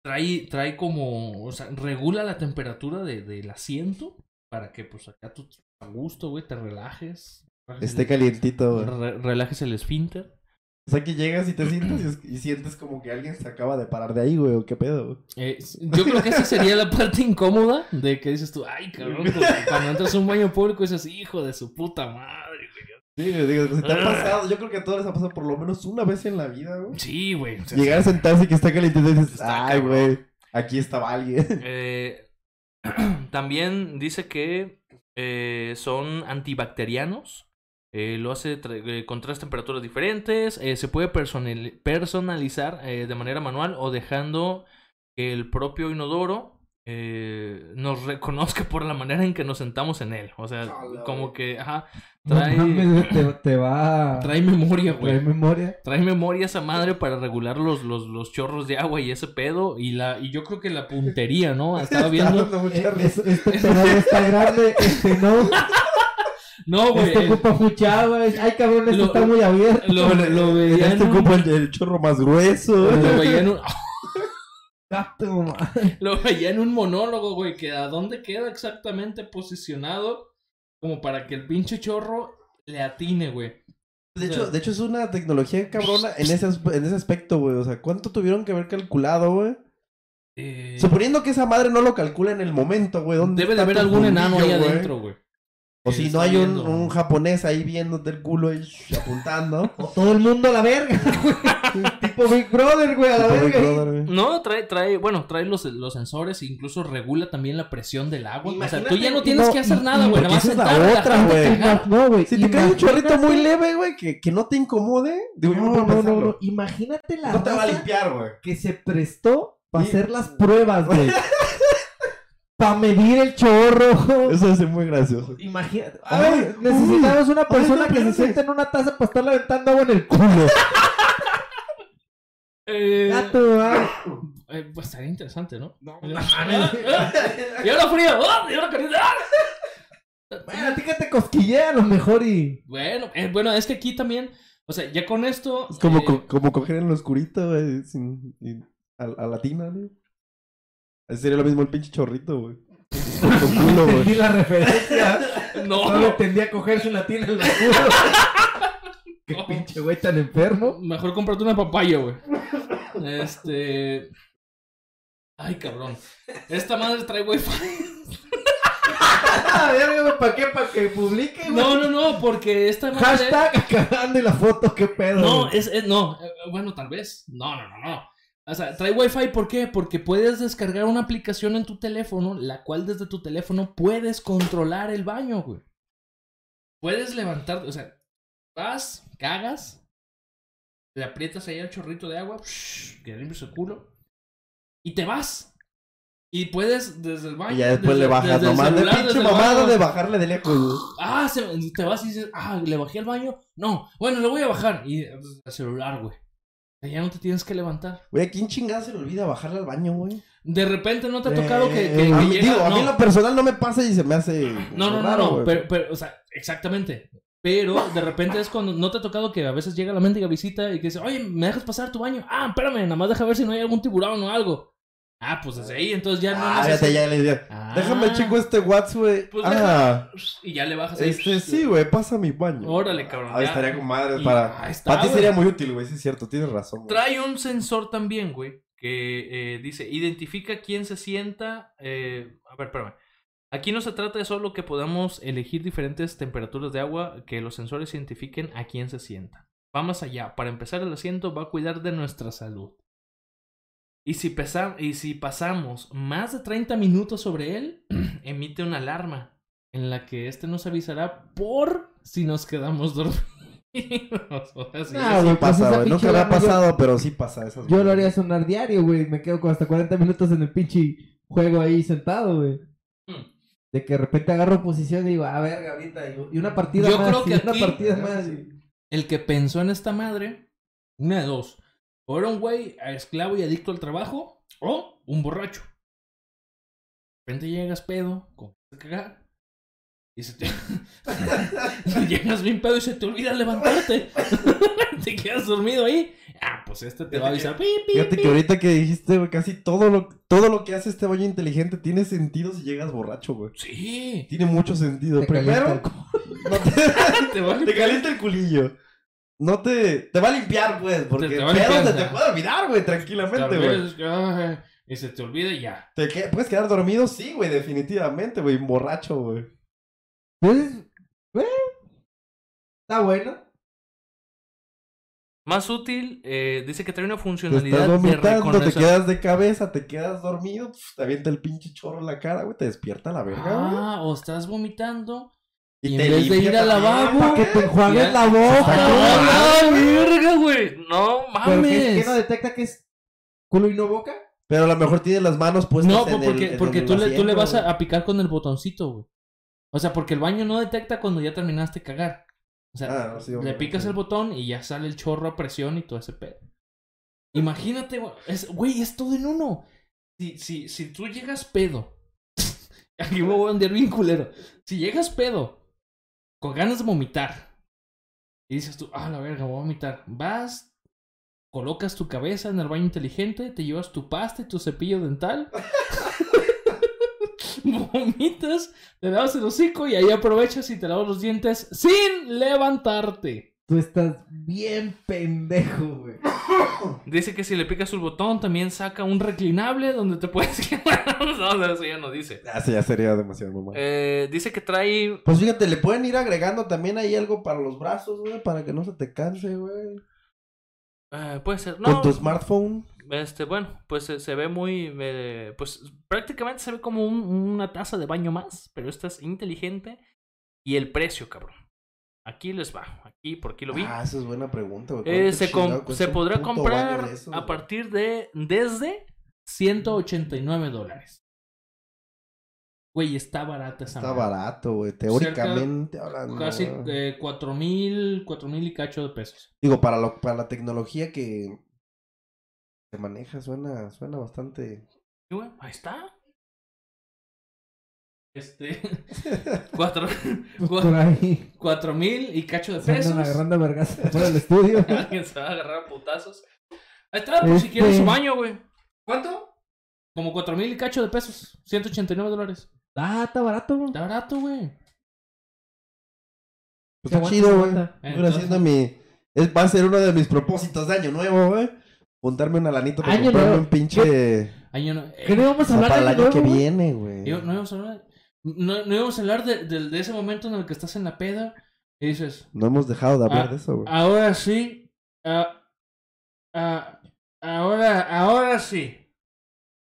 trae, trae como, o sea, regula la temperatura de, del asiento para que, pues, acá tú a gusto, güey, te relajes. relajes Esté el- calientito, güey. re- relajes el esfínter. O sea, que llegas y te sientas y, es- y sientes como que alguien se acaba de parar de ahí, güey. ¿o ¿Qué pedo? güey? Eh, yo creo que esa sería la parte incómoda de que dices tú, ay, cabrón, cuando entras a un baño público dices, hijo de su puta madre. Sí, digo, si te ha pasado, yo creo que a todos les ha pasado por lo menos una vez en la vida, güey. Sí, güey. o sea, Llegar a sentarse y que está calientito y dices, ay, güey, aquí estaba alguien. Eh, también dice que eh, son antibacterianos. eh, lo hace con tres temperaturas diferentes. se puede personal- personalizar de manera manual o dejando que el propio inodoro eh, nos reconozca por la manera en que nos sentamos en él. O sea, como que, ajá, No Trae, mames, güey, te, te va. trae memoria, güey. Trae memoria. Trae memoria esa madre para regular los, los, los chorros de agua y ese pedo. Y la y yo creo que la puntería, ¿no? Estaba viendo. Eh, es- este está grande, este no. No, güey. Este el- ocupa mucha agua. es- Ay, cabrón, Lo- está muy abierto. Lo, lo veía Este un- ocupa el, el chorro más grueso. lo veía en un-. Lo veía en un monólogo, güey, que a dónde queda exactamente posicionado como para que el pinche chorro le atine, güey. De hecho, de hecho es una tecnología cabrona en ese, en ese aspecto, güey. O sea, ¿cuánto tuvieron que haber calculado, güey? Eh, Suponiendo que esa madre no lo calcula en el momento, güey. ¿dónde debe de haber algún enano ahí adentro, güey. O si no hay un, un japonés ahí viéndote el culo y apuntando. O todo el mundo a la verga, güey. tipo Big Brother, güey, a la Tipo Big verga. Brother, güey. No, trae, trae, bueno, trae los, los sensores e incluso regula también la presión del agua. o sea, tú Imagínate- ya no tienes que hacer nada, güey. Nada más es la otra, güey. No, güey. Si te cae un chorrito imagínate- muy leve, güey, que, que no te incomode. Digo, no, No, no, no, no. Imagínate la No te va a limpiar, güey. que se prestó para Y- hacer las pruebas, güey. para medir el chorro. Eso es muy gracioso. Imagínate. Ay, Ay, necesitamos una ay, persona no, que se siente en una taza para estarle aventando agua en el culo. Eh, Gato, eh, pues estaría interesante, ¿no? No, y ahora frío, ¡oh! y ahora caliente. Bueno, a ti que te cosquillea a lo mejor y. Bueno, eh, bueno, es que aquí también, o sea, ya con esto. Es como, eh, co- como coger en lo oscurito, güey. Sin, y- a, a la tina, güey. Así sería lo mismo el pinche chorrito, güey. Con culo, güey. Entendí la referencia. No. No le entendía cogerse una tina en el culo. Qué pinche güey tan enfermo. Mejor cómprate una papaya, güey. Este. Ay, cabrón. Esta madre trae wifi. ¿para qué? ¿Para que publique, güey? No, no, no, porque esta madre. Hashtag cagando y la foto, qué pedo. No, güey? es, es- no, eh, bueno, tal vez. No, no, no, no. O sea, trae Wi-Fi, ¿por qué? Porque puedes descargar una aplicación en tu teléfono, la cual desde tu teléfono puedes controlar el baño, güey. Puedes levantar, o sea, vas, cagas, le aprietas ahí al chorrito de agua, que limpias el culo, y te vas. Y puedes desde el baño. Y ya después desde- le bajas nomás de pinche mamada de bajarle de lejos. Ah, se- te vas y dices, ah, le bajé al baño. No, bueno, le voy a bajar. Y pues, el celular, güey. Ya no te tienes que levantar. Güey, ¿a quién chingada se le olvida bajarle al baño, güey? De repente no te ha tocado que, que- Eh, que a mí, llega- digo, a mí no. en lo personal no me pasa y se me hace. No, no, no, raro, no, pero, pero, o sea, exactamente. Pero de repente es cuando no te ha tocado que a veces llega la mendiga visita y que dice, oye, ¿me dejas pasar tu baño? Ah, espérame, nada más deja ver si no hay algún tiburón o algo. Ah, pues desde ahí, entonces ya no Ah, ya le dije. Ah. Déjame chico este WhatsApp, güey. Pues ah, Y ya le bajas ahí. este sí, güey, pasa mi baño. Órale, cabrón. Ahí estaría con madres Y para. ahí está, para ti sería muy útil, güey, sí es cierto, tienes razón. Trae un sensor también, güey, que eh, dice, identifica quién se sienta... eh, a ver, espérame. Aquí no se trata de solo que podamos elegir diferentes temperaturas de agua, que los sensores identifiquen a quién se sienta. Va más allá. Para empezar, el asiento va a cuidar de nuestra salud. Y si, pesa- y si pasamos más de 30 minutos sobre él, emite una alarma en la que este nos avisará por si nos quedamos dormidos. O sea, sí, Ah, Sí pues pasa, güey. Nunca me ha yo- pasado, pero sí pasa. Yo lo haría sonar diario, güey. Me quedo con hasta 40 minutos en el pinche juego ahí sentado, güey. Hmm. De que de repente agarro posición y digo, a ver, ahorita. Y y una partida Yo más. creo que y una partida más. y- El que pensó en esta madre, una de dos. O era un güey esclavo y adicto al trabajo, o un borracho. De repente llegas pedo, con cagar, y se te... llegas bien pedo y se te olvida levantarte. te quedas dormido ahí. Ah, pues este te va a avisar. pi, pi, Fíjate pi. que ahorita que dijiste, güey, casi todo lo, todo lo que hace este baño inteligente tiene sentido si llegas borracho, güey. Sí. Tiene mucho sentido. Te Primero, calienta no te, Te te calienta el culillo. No te... Te va a limpiar, pues, porque te te limpiar, te puede olvidar, güey, tranquilamente, güey. y se te olvida y ya. ¿Te que- puedes quedar dormido? Sí, güey, definitivamente, güey, borracho, güey. Pues, güey. Está bueno. Más útil, eh, dice que trae una Te funcionalidad estás de vomitando, te quedas de cabeza, te quedas dormido, pf, te avienta el pinche chorro en la cara, güey, te despierta la verga, güey. Ah, o estás vomitando y, en vez de ir al lavabo, Para que te enjuagues la boca. ¡Ah, verga, güey! ¡No ¿Pero qué, mames! qué no detecta que es culo y no boca? Pero a lo mejor tiene las manos puestas No, en porque, el, en porque el tú, le, tú le vas a, picar con el botoncito, güey. O sea, porque el baño no detecta cuando ya terminaste de cagar. O sea, Ah, sí, le picas el botón y ya sale el chorro a presión y todo ese pedo. Imagínate, güey, es, güey, es todo en uno. Si, si, si tú llegas pedo, aquí me voy a hundir bien culero. Si llegas pedo, con ganas de vomitar, y dices tú, ah, la verga, voy a vomitar. Vas, colocas tu cabeza en el baño inteligente, te llevas tu pasta y tu cepillo dental. vomitas, te lavas el hocico y ahí aprovechas y te lavas los dientes sin levantarte. Tú estás bien pendejo, güey. Dice que si le picas el botón también saca un reclinable donde te puedes quedar. no, eso ya no dice. Sí, ya sería demasiado mamá. Eh, dice que trae. Pues fíjate, le pueden ir agregando también ahí algo para los brazos, güey, para que no se te canse, güey. eh, puede ser. Con tu smartphone. este, bueno, pues se, se ve muy. eh, pues prácticamente se ve como un- una taza de baño más, pero esta es inteligente. Y el precio, cabrón. Aquí les va. Aquí, por aquí lo vi. Ah, esa es buena pregunta. Eh, ¿Cuánto se, chingado podrá comprar a partir de. Desde 189 dólares. Güey, está barata esa Está barato, güey. Teóricamente hablando. Casi eh, cuatro mil, cuatro mil y cacho de pesos. Digo, para, lo, para la tecnología que se maneja, suena, suena bastante. Y ahí está. Este. cuatro, Pues cuatro mil y cacho de Se pesos. andan agarrando vergas fuera del estudio. Alguien se va a agarrar a putazos. Ahí está, por si Este- quieres su baño, güey. ¿Cuánto? Como cuatro mil y cacho de pesos. 189 dólares. Ah, está barato. Está barato, güey. Pues Se está chido, se güey. Entonces- haciendo mi. va a ser uno de mis propósitos de año nuevo, güey. Juntarme una lanita para Año comprarme nuevo. un pinche. Año no, ¿Qué no íbamos a hablar para el de año nuevo, que güey? viene, güey. no íbamos a hablar. No, no íbamos a hablar de, de- de ese momento en el que estás en la peda y dices, No hemos dejado de hablar Ah, de eso, güey. ahora sí, ah, ah, ahora, ahora sí,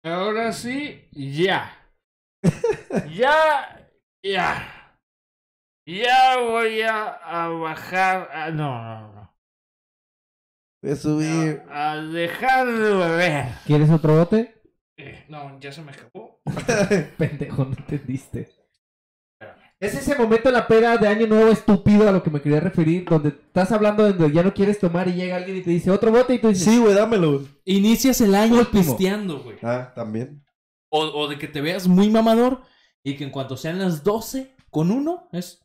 ahora sí, ya, ya, ya, ya voy a, a bajar, a- no, no, no, Voy a subir. a dejar de beber. ¿Quieres otro bote? Eh, no, ya se me acabó. Pendejo, no entendiste. Es ese momento en la peda de año nuevo estúpido a lo que me quería referir, donde estás hablando donde ya no quieres tomar y llega alguien y te dice otro bote y tú dices, Sí, güey, dámelo. Inicias el año Último. pisteando, güey. Ah, también. O, o de que te veas muy mamador y que en cuanto sean las 12 con uno es...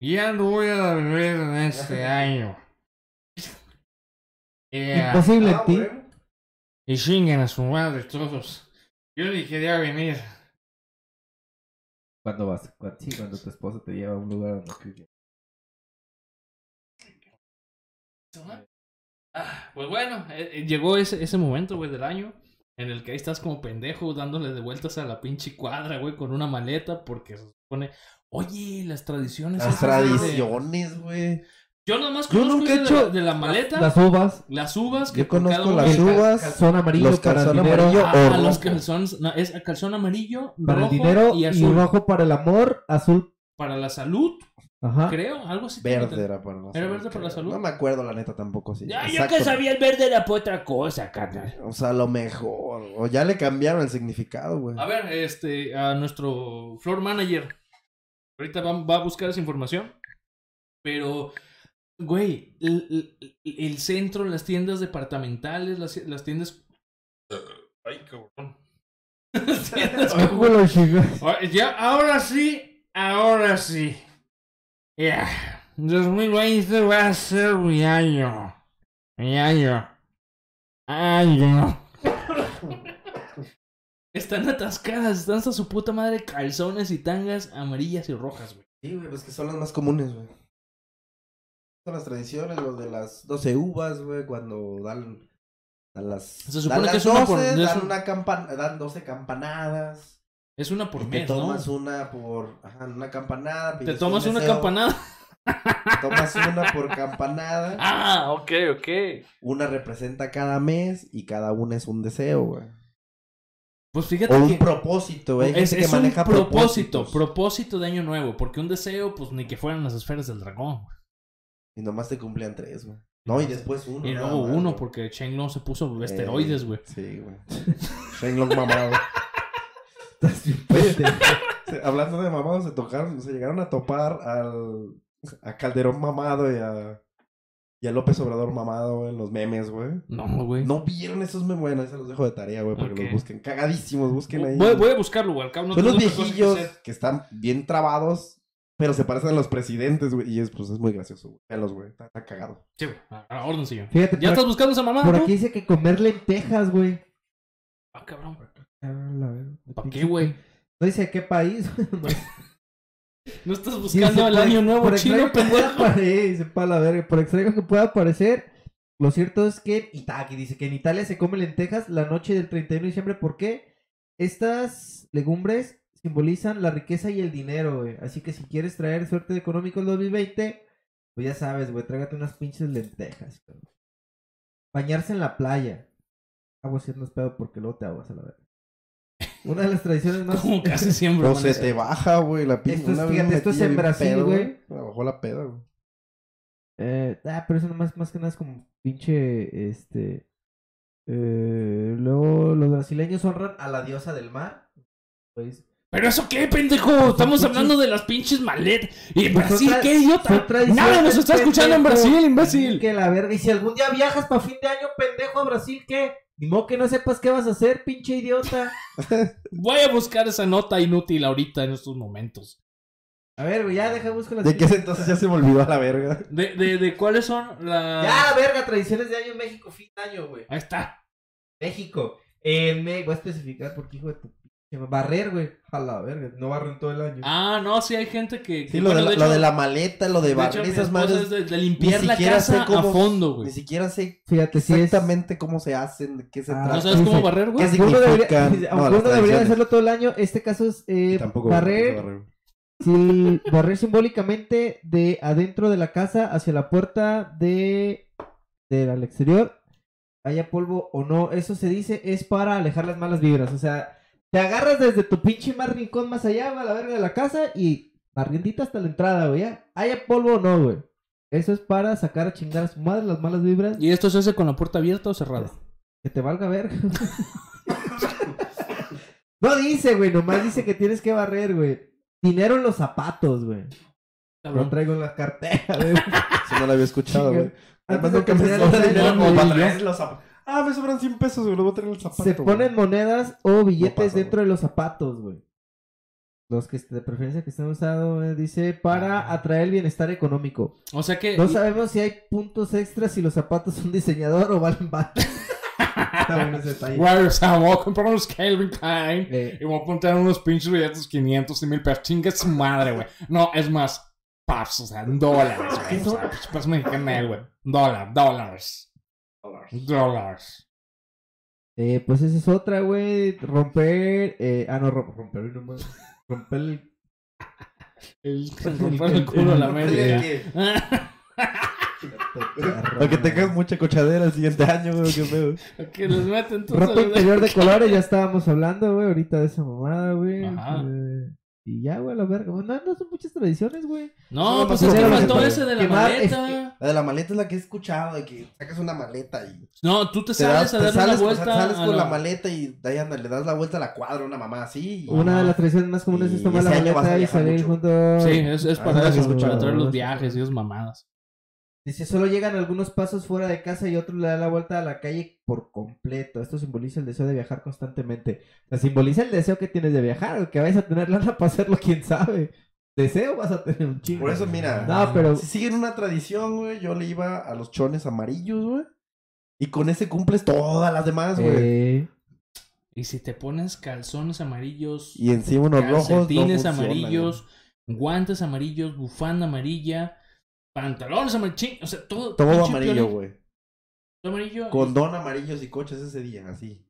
Ya no voy a beber en este año. Yeah. imposible Ah, en ti. güey. Y chinguen a su madre todos. Yo ni quería venir. ¿Cuándo vas? Cuando, sí, cuando tu esposa te lleva a un lugar donde tú- Ah, pues bueno, eh, eh, llegó ese, ese momento, güey, del año en el que ahí estás como pendejo dándole de vueltas a la pinche cuadra, güey, con una maleta porque se supone... Oye, las tradiciones... Las tradiciones, güey. Yo nomás conozco nunca he esa de, la, de la maleta, Las uvas, las uvas que Yo conozco las el uvas, calzón amarillo los para el calzón dinero, amarillo Ah, o los calzones, no, es calzón amarillo, para el rojo dinero y rojo para el amor, azul, Para la salud, ajá. creo, algo así. Verde era para la ¿Era salud, verde para la salud? No me acuerdo, la neta, tampoco. Sí. Ya, yo que sabía el verde era por otra cosa, carnal. O sea, a lo mejor. O ya le cambiaron el significado, güey. A ver, este, a nuestro floor manager. Ahorita va, va a buscar esa información. Pero, güey, el, el- el centro, las tiendas departamentales, las, las tiendas. Ay, cabrón. Las tiendas como- Ya, ahora sí, ahora sí. Ya. 2020 va a ser mi año. Mi año. Año. Están atascadas, están hasta su puta madre calzones y tangas amarillas y rojas, güey. Sí, güey, pues que son las más comunes, güey. Las tradiciones, los de las 12 uvas, güey, cuando dan, dan las. Se supone dan que las es una por- 12, es dan, un- una campan dan 12 campanadas. Es una por y te mes, ¿no? tomas una por. Ajá, una campanada. Te pides tomas un una deseo, campanada. Te tomas una por campanada. Ah, ok, ok. Una representa cada mes y cada una es un deseo, güey. Pues fíjate O un que propósito, güey. Hay es, gente que es un maneja propósito, propósitos. propósito de año nuevo, porque un deseo, pues ni que fueran las esferas del dragón. güey. Y nomás te cumplían tres, güey. No, y después uno. Y luego uno, güey. porque Shenlong se puso Eh, esteroides, güey. Sí, güey. Mamado. Bien pendejo. Se hablando de mamados, se tocaron, se llegaron a topar al a Calderón mamado y a, y a López Obrador mamado, güey, en los memes, güey. No, güey. No vieron esos memes, bueno, se los dejo de tarea, güey, para los busquen. Cagadísimos, busquen ahí. Voy, voy a buscarlo, güey. al cabo no Son los que viejillos que están bien trabados, pero se parecen a los presidentes, güey. Y es, pues, es muy gracioso, güey. Veanlos, güey. Está, está cagado. Sí, güey. A- a orden, señor. Fíjate, ¿Ya por- estás buscando esa mamá? Por no? aquí dice que comer lentejas, güey. Ah, cabrón. ¿Para qué, güey? No dice qué país. No estás buscando el año nuevo por chino, pendejo. pare- dice, pa' la verga, Por extraño que pueda parecer, lo cierto es que Itaki dice que en Italia se come lentejas la noche del 31 de diciembre. ¿Por qué? Estas legumbres simbolizan la riqueza y el dinero, güey. Así que si quieres traer suerte económica en 2020, pues ya sabes, güey, trágate unas pinches lentejas. cabrón. Bañarse en la playa. Agua si no es pedo porque luego te aguas a la verga. Una de las tradiciones más... Como casi siempre. O man. se te baja, güey, la pinche. Esto es- fíjate, esto es en Brasil, güey. Me bajó la peda, güey. Eh, ah, pero eso nomás, más que nada es como pinche, este... eh, luego los brasileños honran a la diosa del mar. Pues, ¿Pero eso qué, pendejo? Estamos pinches- hablando de las pinches maletas. ¿Y en Pues Brasil qué, idiota? Nadie nos está escuchando en. Brasil, imbécil. Que la verga. Y si algún día viajas para fin de año, pendejo, a Brasil, ¿qué? Ni modo que no sepas qué vas a hacer, pinche idiota. Voy a buscar esa nota inútil ahorita en estos momentos. A ver, güey, ya deja busco las... De ese entonces ya se me olvidó a la verga. ¿De, de, de cuáles son las...? Ya, verga, tradiciones de año en México, fin de año, güey. Ahí está. México. Eh, me... Voy a especificar porque, hijo de tu. Barrer, güey. A la verga, no barren todo el año. Ah, no, sí hay gente que... que- Sí, lo, bueno, de, la, de lo hecho- de la maleta, lo de, de hecho, barrer mi esas madres. es de, de limpiar ni la siquiera casa sé cómo- a fondo, güey. Ni siquiera sé Fíjate, si es... exactamente cómo se hacen, de qué se Ah, trata. ¿No sabes cómo barrer, güey? ¿Qué Aunque uno debería, No, uno debería hacerlo todo el año, este caso es eh, Tampoco barrer, barrer. sí, barrer simbólicamente de adentro de la casa hacia la puerta de del al exterior, haya polvo o no, eso se dice es para alejar las malas vibras, o sea, te agarras desde tu pinche más rincón más allá, va a la verga de la casa y barriendita hasta la entrada, güey, ya, haya polvo o no, güey. Eso es para sacar a chingar a su madre las malas vibras. ¿Y esto se hace con la puerta abierta o cerrada? Que te valga ver. no dice, güey, nomás dice que tienes que barrer, güey. Dinero en los zapatos, güey. Lo traigo en la cartera, güey. Si no lo había escuchado, güey. Además nunca me dinero los zapatos. Ah, me sobran 100 pesos, güey. Lo voy a traer en el zapato. Se güey. ponen monedas o billetes pasa, dentro de los zapatos, güey. Los que de preferencia que están usados, güey, dice para atraer el bienestar económico. O sea que... No sabemos si hay puntos extras si los zapatos son diseñador o valen más. Está bueno ese detalle. Güey, o sea, voy a comprar unos Calvin Klein Eh, y voy a poner unos pinches billetes 500 y 1000 pesos. Chinga su madre, güey. No, es más, paps, o sea, dólares, güey. O sea, pinche peso mexicano, güey. Dólar, dólares. Dólares. Eh, pues esa es otra, güey. Romper. Eh, ah, no, rom- romper nomás. Romper el. El romper el culo a la media. Aunque tengas mucha cochadera el siguiente año, güey. Qué pedo. Que les meten tus Ropa interior de colores, ya estábamos hablando, güey. Ahorita de esa mamada, güey. Ajá. Eh, y ya, güey, la verga. Bueno, no son muchas tradiciones, güey. No, No, pues no, es que no, no, faltó no, ese de la quemar, maleta. La de la maleta es la que he escuchado, de que sacas una maleta y No, tú te te, das, sales a te dar sales, sea, vuelta. sales a con la- la maleta y de ahí anda, le das la vuelta a la cuadra, una mamá así. y- Una de las tradiciones más comunes Y es tomar la a maleta y salir juntos. Sí, es, es Ah, para no, eso, para traer los viajes y esas mamadas. Dice, solo llegan algunos pasos fuera de casa y otros le dan la vuelta a la calle por completo. Esto simboliza el deseo de viajar constantemente. O sea, simboliza el deseo que tienes de viajar, o que vayas a tener lana para hacerlo, quién sabe. Deseo vas a tener un chingo. Por eso, mira, No, pero... si siguen una tradición, güey, yo le iba a los chones amarillos, güey. Y con ese cumples todas las demás, güey. eh, Y si te pones calzones amarillos, Y encima unos rojos. no calcetines funcionan, amarillos, guantes amarillos, bufanda amarilla, pantalones amarillos, o sea, todo. Todo amarillo, güey. todo amarillo. Condón amarillos y coches ese día, así.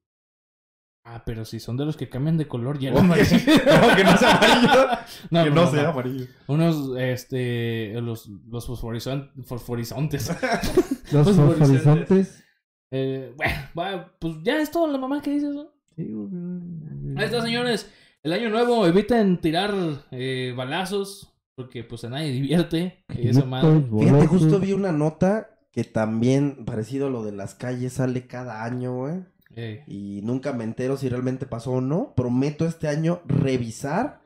Ah, pero si son de los que cambian de color, ya no que- no, que no sea amarillo. No, que no, sea no. amarillo. Unos, este, los, los fosforizon- fosforizontes. los Pues, horizontes. Eh, bueno, va, pues ya es todo la mamá que. Sí, güey. Ahí está, señores. El año nuevo, eviten tirar eh, balazos, porque pues a nadie divierte. Y esa madre. Fíjate, justo vi una nota que también, parecido a lo de las calles, sale cada año, güey. Eh, Y nunca me entero si realmente pasó o no. Prometo este año revisar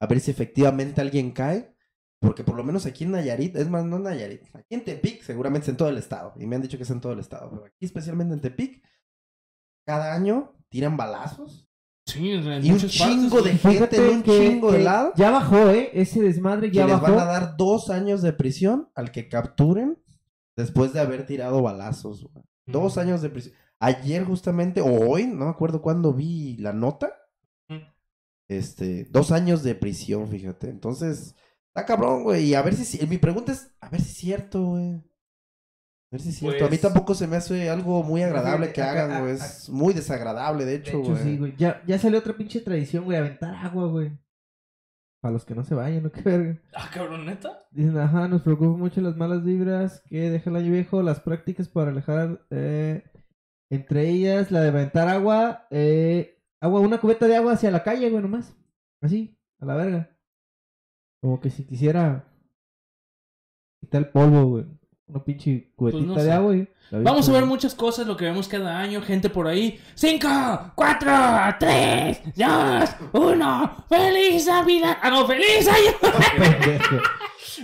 a ver si efectivamente alguien cae. Porque por lo menos aquí en Nayarit, es más, no en Nayarit, aquí en Tepic, seguramente es en todo el estado. Y me han dicho que es en todo el estado. Pero aquí, especialmente en Tepic, cada año tiran balazos. Sí, en Y un chingo partes, de gente en un chingo de lado. Ya bajó, ¿eh? Ese desmadre Que ya les bajó. van a dar dos años de prisión al que capturen después de haber tirado balazos. güey. Dos años de prisión. Ayer justamente, o hoy, no me acuerdo cuándo vi la nota. Este, dos años de prisión, fíjate. Entonces, está cabrón, güey. Y a ver si, si- mi pregunta es, a ver si es cierto, güey. A ver si es cierto. a mí Pues- tampoco se me hace algo muy agradable que hagan, güey. Es muy desagradable, de hecho, De hecho, güey. sí, güey. Ya, ya salió otra pinche tradición, güey, aventar agua, güey. Para los que no se vayan, ¿no? Qué verga. Ah, cabrón, neta. Dicen, ajá, nos preocupan mucho las malas vibras que deja el año viejo, las prácticas para alejar, eh, entre ellas la de aventar agua, eh, agua, una cubeta de agua hacia la calle, güey, nomás. Así, a la verga. Como que si quisiera quitar el polvo, güey. Una pinche cubetita Pues no de sé. agua, Vamos a ver muchas cosas, lo que vemos cada año, gente por ahí. ¡Cinco! ¡Cuatro! ¡Tres! ¡Dos! ¡Uno! ¡Feliz Navidad! ¡Ah, no! ¡Feliz año!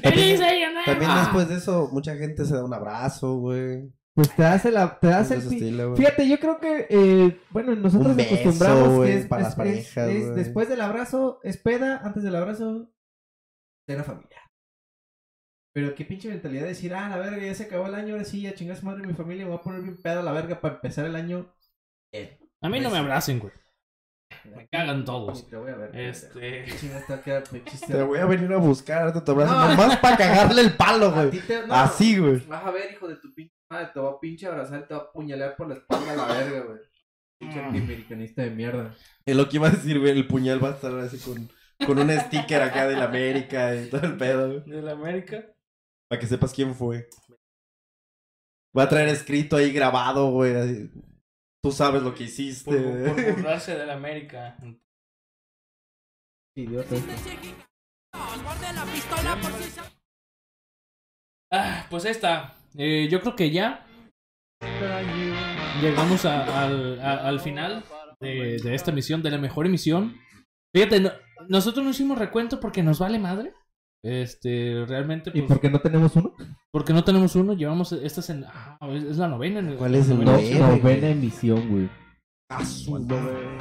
¡Feliz año nuevo! También después de eso, mucha gente se da un abrazo, güey. Pues te hace la, te das el estilo. Fíjate, yo creo que, eh, bueno, nosotros beso, acostumbramos güey, que es, para es- las parejas, es- es güey. después del abrazo es peda, antes del abrazo cena familiar. Pero qué pinche mentalidad de decir, ah, la verga, ya se acabó el año, ahora sí, ya chingas madre mi familia, me voy a poner bien pedo a la verga para empezar el año. A mí no me abracen, güey. Me cagan todos. Te voy a ver. Este. Te voy a venir a buscar, ahorita te abrazo, No. nomás para cagarle el palo, güey. ti te- no, Así, güey. Vas a ver, hijo de tu pinche madre, te voy a pinche abrazar, te voy a apuñalar por la espalda a la verga, güey. Pinche antiamericanista de mierda. Es lo que iba a decir, güey. El puñal va a estar así con, con un sticker acá de la América y todo el pedo, güey. ¿De la América? Para que sepas quién fue. Va a traer escrito ahí grabado, güey. Tú sabes lo que hiciste. Por, por burlarse de la América. Idiota. Guarde la pistola por si se... Ah, pues ahí está. Eh, yo creo que ya llegamos a- al, a- al final de, de esta emisión, de la mejor emisión. Fíjate, no- nosotros no hicimos recuento porque nos vale madre. Este, realmente. ¿Y pues, por qué no tenemos uno? Porque no tenemos uno, llevamos. Esta es, en, ah, es, es la novena. en ¿Cuál es el novena. Novena emisión, güey. A su madre.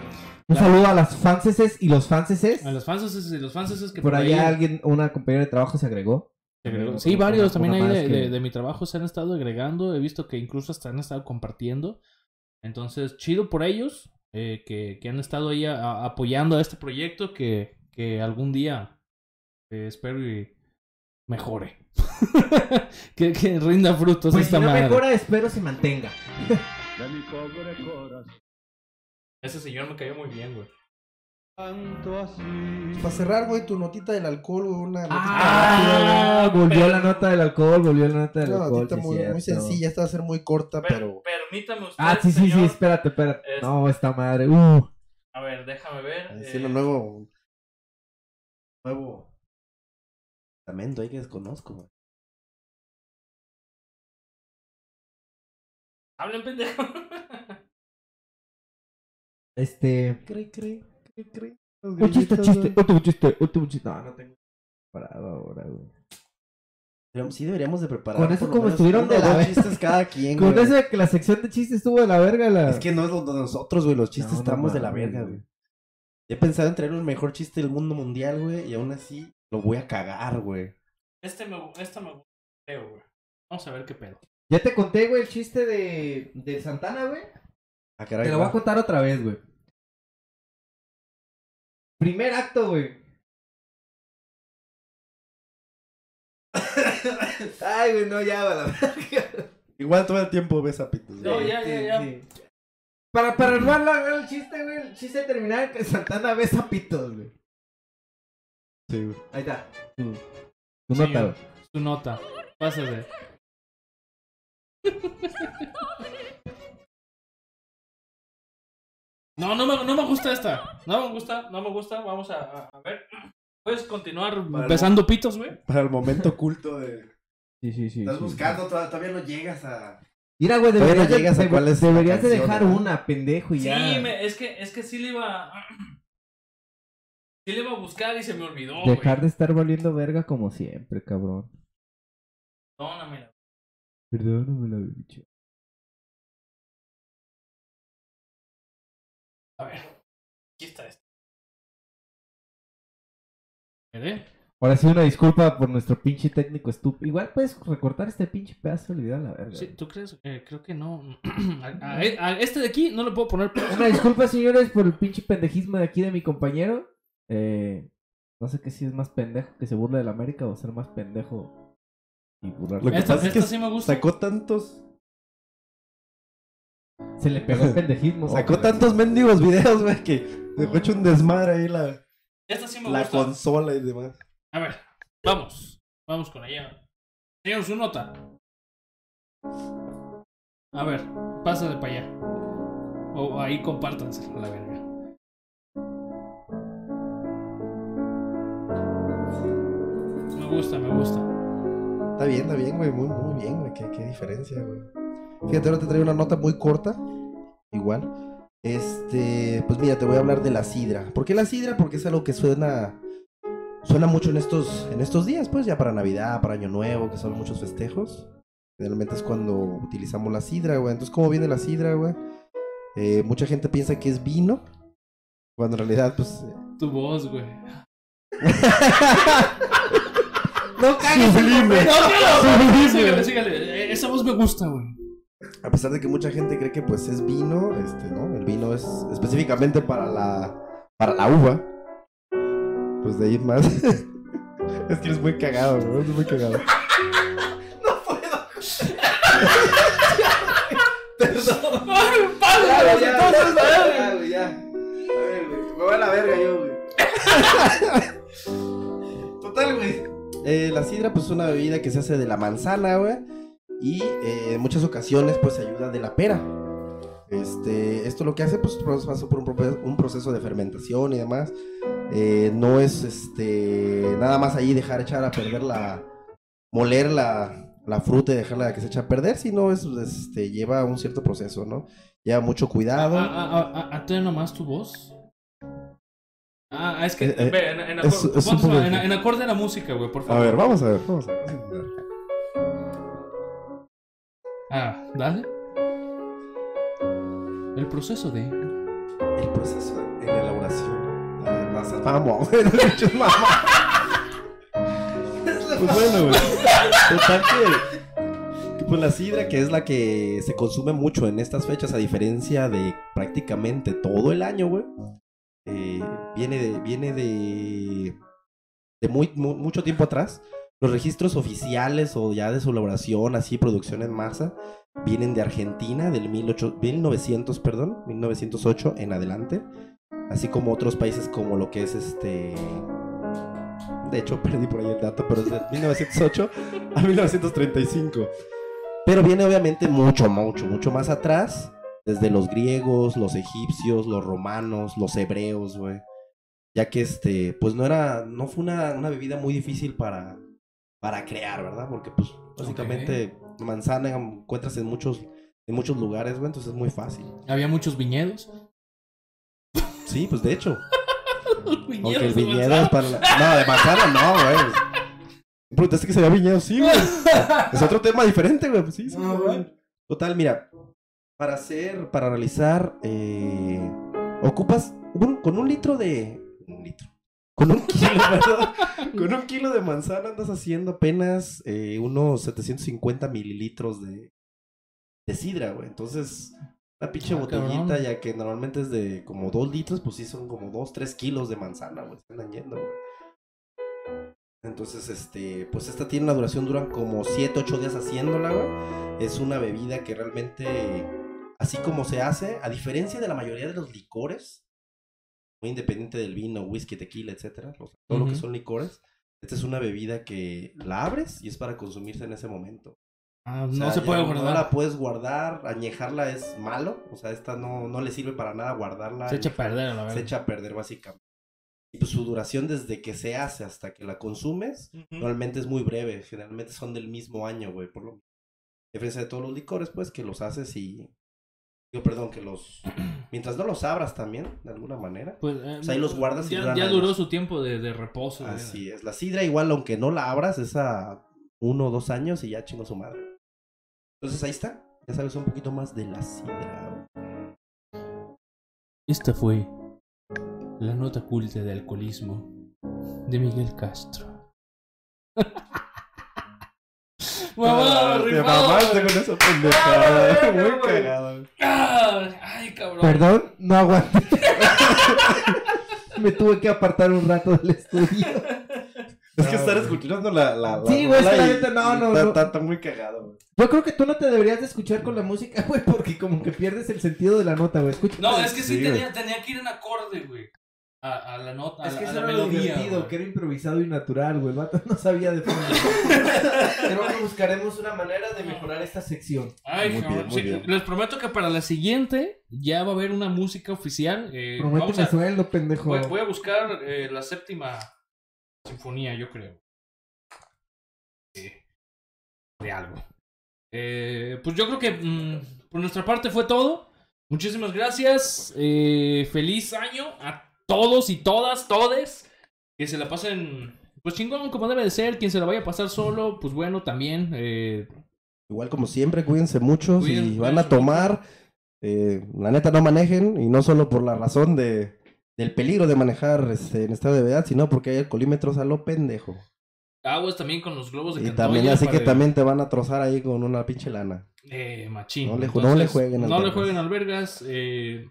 Un saludo a las fanses y los fanses. A los fans y los fans que Por allá alguien, una compañera de trabajo se agregó. Se agregó. Una- Sí, varios una- también ahí de, que- de- de mi trabajo se han estado agregando. He visto que incluso hasta han estado compartiendo. Entonces, chido por ellos eh, que, que han estado ahí a- a- apoyando a este proyecto que, que algún día eh, espero y mejore. que, que rinda frutos Pues esta si no madre. mejora, espero se mantenga. Ese señor me cayó muy bien, güey. Para cerrar, güey, tu notita del alcohol, güey. Una notita Ah, rápida, volvió la nota del alcohol, volvió la nota del Una alcohol. notita sí, muy, sencilla. Esta va a ser muy corta, pero. Permítame usted. Ah, sí, sí, sí, espérate, espérate. Es- No, esta madre. Uh. A ver, déjame ver. Haciendo eh, nuevo. Nuevo. Lamento ahí que desconozco, güey. Hablen, pendejo. Este. Cree, cree, cree, cree. Los Un chiste, chiste, último chiste, último chiste. No, no tengo parado ahora, güey. Pero Sí, deberíamos de preparar. Con eso como estuvieron de la chistes cada quien, Con güey. eso de que la sección de chistes estuvo de la verga. La... Es que no es lo de nosotros, güey. Los chistes No, no estamos de la verga, güey. güey. He pensado en traer el mejor chiste del mundo mundial, güey. Y aún así lo voy a cagar, güey. Este me, esta me gusta, creo, güey. Vamos a ver qué pedo. Ya te conté, güey, el chiste de, de Santana, güey. Ah, caray, Te lo voy va. a contar otra vez, güey. Primer acto, güey. Ay, güey, no, ya, va la verga. Igual todo el tiempo ves a pitos. No, ya, ya, ya. Sí. Para, para armar la- el chiste, güey, el chiste terminar que Santana ve zapitos, güey. Sí, güey. Ahí está. Sí, nota, güey. Tu nota. Pásate. No, no me, no me gusta esta. No me gusta, no me gusta. Vamos a, a- a ver. ¿Puedes continuar besando pitos, güey? Para el momento oculto de. Sí, sí, sí. Estás sí, buscando, todavía, todavía no llegas a. Mira, güey, no deberías, de- llegas a cuál es deberías de dejar ¿verdad? una, pendejo, y Sí, ya. me- es, que, es que sí le iba. Sí le iba a buscar y se me olvidó. Dejar de estar valiendo verga como siempre, cabrón. Perdóname. Perdóname la bicha. A ver. Aquí está esto. Ahora sí, una disculpa por nuestro pinche técnico estúpido. Igual puedes recortar este pinche pedazo y olvidar la verga. Sí, ¿tú crees? Eh, creo que no. a, a- a este de aquí no le puedo poner. Una disculpa, señores, por el pinche pendejismo de aquí de mi compañero. Eh, no sé qué si es más pendejo que se burla del América o ser más pendejo y burlarse. Lo que Esta- pasa es que esta sí me gusta. sacó tantos, Se le pegó el pendejismo. sacó tantos mendigos videos, güey, que dejó hecho un desmadre ahí la, Esta sí me la gusta. consola y demás. A ver, vamos. Vamos con ella. Señor, su nota. A ver, pásale para allá. O ahí compártanse la verga. Gusta, me gusta. Está bien, está bien, güey, muy, muy bien, güey, qué, qué diferencia, güey. Fíjate, ahora te traigo una nota muy corta, igual. Este, pues mira, te voy a hablar de la sidra. ¿Por qué la sidra? Porque es algo que suena suena mucho en estos en estos días, pues ya para Navidad, para Año Nuevo, que son muchos festejos. Generalmente es cuando utilizamos la sidra, güey. Entonces, ¿cómo viene la sidra, güey? Eh, mucha gente piensa que es vino, cuando en realidad, pues... Tu voz, güey. No cagues, Sublime. No, Sublime. sígale, sígale. Esa voz me gusta, güey. A pesar de que mucha gente cree que pues es vino, este, ¿no? El vino es específicamente para la para la uva. Pues de ahí en más. es que eres muy cagado, ¿no? Es muy cagado. Perdón. ¡Ay, padre! Ya, ya, entonces, ya, ya, güey, ya. A ver, güey. Me voy a la verga yo, güey. Total, güey. Eh, la sidra pues es una bebida que se hace de la manzana, güey. Y eh, en muchas ocasiones pues ayuda de la pera. Este, esto lo que hace pues pasa por un, proceso de fermentación y demás. Eh, no es este nada más ahí dejar echar a perder la moler la, la fruta y dejarla que se eche a perder, sino es este lleva un cierto proceso, ¿no? Lleva mucho cuidado. Ah, ah, ah, Atén nomás tu voz. Ah, es que. Eh, eh, ve, en, en, acor- es poco- en- en acorde a la música, güey, por a favor. ver, vamos a ver, vamos a ver. Ah, dale. El proceso de. El proceso de la elaboración de masas. Vamos, güey, no escuches mamá. Pues bueno, güey. Total que, que, pues la sidra, que es la que se consume mucho en estas fechas, a diferencia de prácticamente todo el año, güey. Eh, viene de, viene de, de muy, mu- mucho tiempo atrás. Los registros oficiales o ya de su elaboración, así, producción en masa, vienen de Argentina, del 18 1900, perdón, 1908 en adelante. Así como otros países como lo que es este... De hecho, perdí por ahí el dato, pero es de 1908 a 1935. Pero viene obviamente mucho, mucho, mucho más atrás. Desde los griegos, los egipcios, los romanos, los hebreos, güey. Ya que este, pues no era, no fue una, una bebida muy difícil para, para crear, ¿verdad? Porque pues básicamente manzana encuentras en muchos, en muchos lugares, güey, entonces es muy fácil. Había muchos viñedos. Sí, pues de hecho. Viñedos Aunque el viñedo es para la... No, de manzana no, güey. Preguntaste que se había viñedo, sí, güey. Es otro tema diferente, güey. Pues sí, sí. güey. Total, mira. Para hacer, para realizar, eh, ocupas un- con un litro de... Un litro. Con un kilo, perdón. Con un kilo de manzana andas haciendo apenas eh, unos 750 mililitros de, de sidra, güey. Entonces, una pinche Ah, botellita, cabrón. ya que normalmente es de como 2 litros, pues sí son como 2, 3 kilos de manzana, güey. Andan yendo, güey. Entonces, este, pues esta tiene una duración, duran como 7, 8 días haciéndola, güey. Es una bebida que realmente, así como se hace, a diferencia de la mayoría de los licores, muy independiente del vino, whisky, tequila, etcétera, todo lo que son licores, esta es una bebida que la abres y es para consumirse en ese momento. Ah, O no se puede No guardar. la puedes guardar, añejarla es malo, o sea, esta no, no le sirve para nada guardarla. Se echa a perder, la Se verdad. echa a perder básicamente. Y pues su duración desde que se hace hasta que la consumes, normalmente es muy breve, generalmente son del mismo año, güey, por lo a diferencia de todos los licores, pues, que los haces y Digo, perdón, que los... Mientras no los abras también, de alguna manera. Pues, eh, O sea, ahí los guardas y ya, ya duró su tiempo de, de reposo. Así es. La sidra igual, aunque no la abras, es a uno o dos años y ya chingo su madre. Entonces ahí está. Ya sabes un poquito más de la sidra. Esta fue la nota culta de alcoholismo de Miguel Castro. Mamá, Te rifado. mamaste con esa pendejada. Muy cagado. Ah, Ay, cabrón. Perdón, no aguanto. Me tuve que apartar un rato del estudio. Es que estar escuchando la. la, la Sí, güey, la neta, no, no, está- no. Está, está muy cagado, güey. Yo creo que tú no te deberías de escuchar con la música, güey, porque como que pierdes el sentido de la nota, güey. Escucha. No, es que sí, Sí, tenía, tenía que ir en acorde, güey. A, a la nota, a Es que a eso la era lo divertido, güey. que era improvisado y natural, güey. El vato no sabía de fondo. Creo que buscaremos una manera de mejorar esta sección. Ay, Muy cabrón, bien, muy sí, bien. les prometo que para la siguiente ya va a haber una música oficial. eh, vamos a, sueldo, pendejo. voy, voy a buscar eh, la séptima sinfonía, yo creo. Eh, de algo. Eh, pues yo creo que mm, por nuestra parte fue todo. Muchísimas gracias. eh, feliz año a todos y todas, todes. Que se la pasen pues chingón como debe de ser. Quien se la vaya a pasar solo, pues bueno, también. eh, Igual como siempre, cuídense mucho. Cuídense, si van a tomar, eh, la neta no manejen. Y no solo por la razón de, del peligro de manejar este, en estado de ebriedad, sino porque hay alcoholímetros a lo pendejo. aguas también con los globos de Y también, así que también te van a trozar ahí con una pinche lana. Eh, machín. No le ju- Entonces, no le jueguen No le albergas. jueguen albergas. Eh,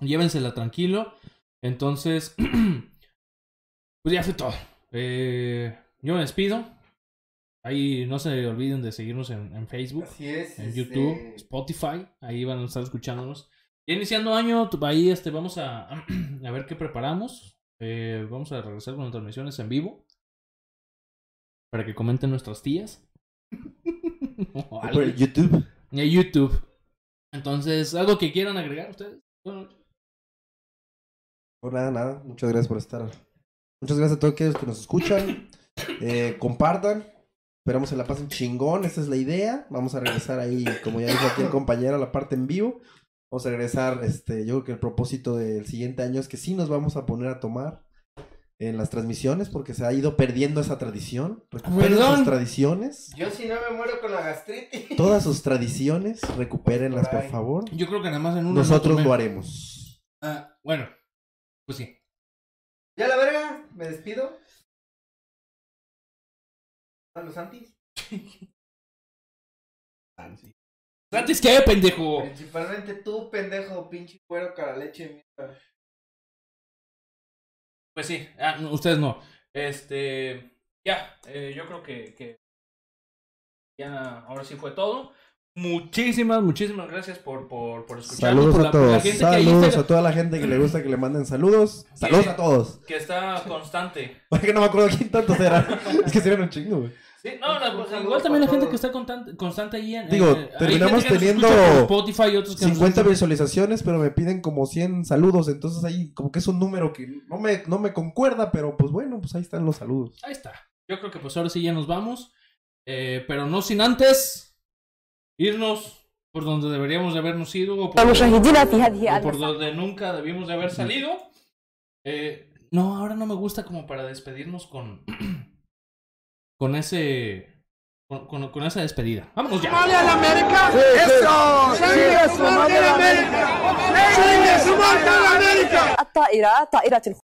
llévensela tranquilo. Entonces, pues ya fue todo. Eh, yo me despido. Ahí no se olviden de seguirnos en, en Facebook, Así es. en este, YouTube, Spotify. Ahí van a estar escuchándonos. Ya iniciando año, ahí este, vamos a, a ver qué preparamos. Eh, vamos a regresar con las transmisiones en vivo. Para que comenten nuestras tías. O Por YouTube. A YouTube. Entonces, ¿algo que quieran agregar ustedes? Bueno, Por nada, nada. Muchas gracias por estar. Muchas gracias a todos aquellos que nos escuchan. Eh, compartan. Esperamos se la pasen chingón. Esa es la idea. Vamos a regresar ahí, como ya dijo aquí el compañero, a la parte en vivo. Vamos a regresar. Este, yo creo que el propósito del siguiente año es que sí nos vamos a poner a tomar en las transmisiones porque se ha ido perdiendo esa tradición. Recuperen Perdón. sus tradiciones. Yo si no me muero con la gastritis. Todas sus tradiciones, recupérenlas por favor. yo creo que nada más en uno. Nosotros no lo haremos. Ah, bueno, pues sí. Ya la verga, me despido. ¿A los antis? ¿Antes qué, pendejo? Principalmente tú, pendejo, pinche cuero, cara leche, mierda. Pues sí, ah, no, ustedes no. Este, ya, eh, yo creo que, que ya ahora sí fue todo. Muchísimas, muchísimas gracias por, por, por escucharnos. Saludos por a la- la todos. gente que Saludos a toda la gente que le gusta que le manden saludos. Saludos a todos. que está constante. Porque no me acuerdo quién tantos eran. es que serían un chingo, güey. Sí, no, Un pues, igual también la gente que está constante, constante ahí en. Digo, eh, terminamos que teniendo Spotify y otros que nos 50 escuchan- visualizaciones, pero me piden como 100 saludos. Entonces ahí como que es un número que no me, no me concuerda, pero pues bueno, pues ahí están los saludos. Ahí está. Yo creo que pues ahora sí ya nos vamos. Eh, pero no sin antes irnos por donde deberíamos de habernos ido o por, donde nunca debimos de haber salido. No, ahora no me gusta como para despedirnos con con ese con, esa despedida. Vámonos ya. ¡Vale a la América! ¡Eso! ¡Sangre América! ¡Sangre a la América!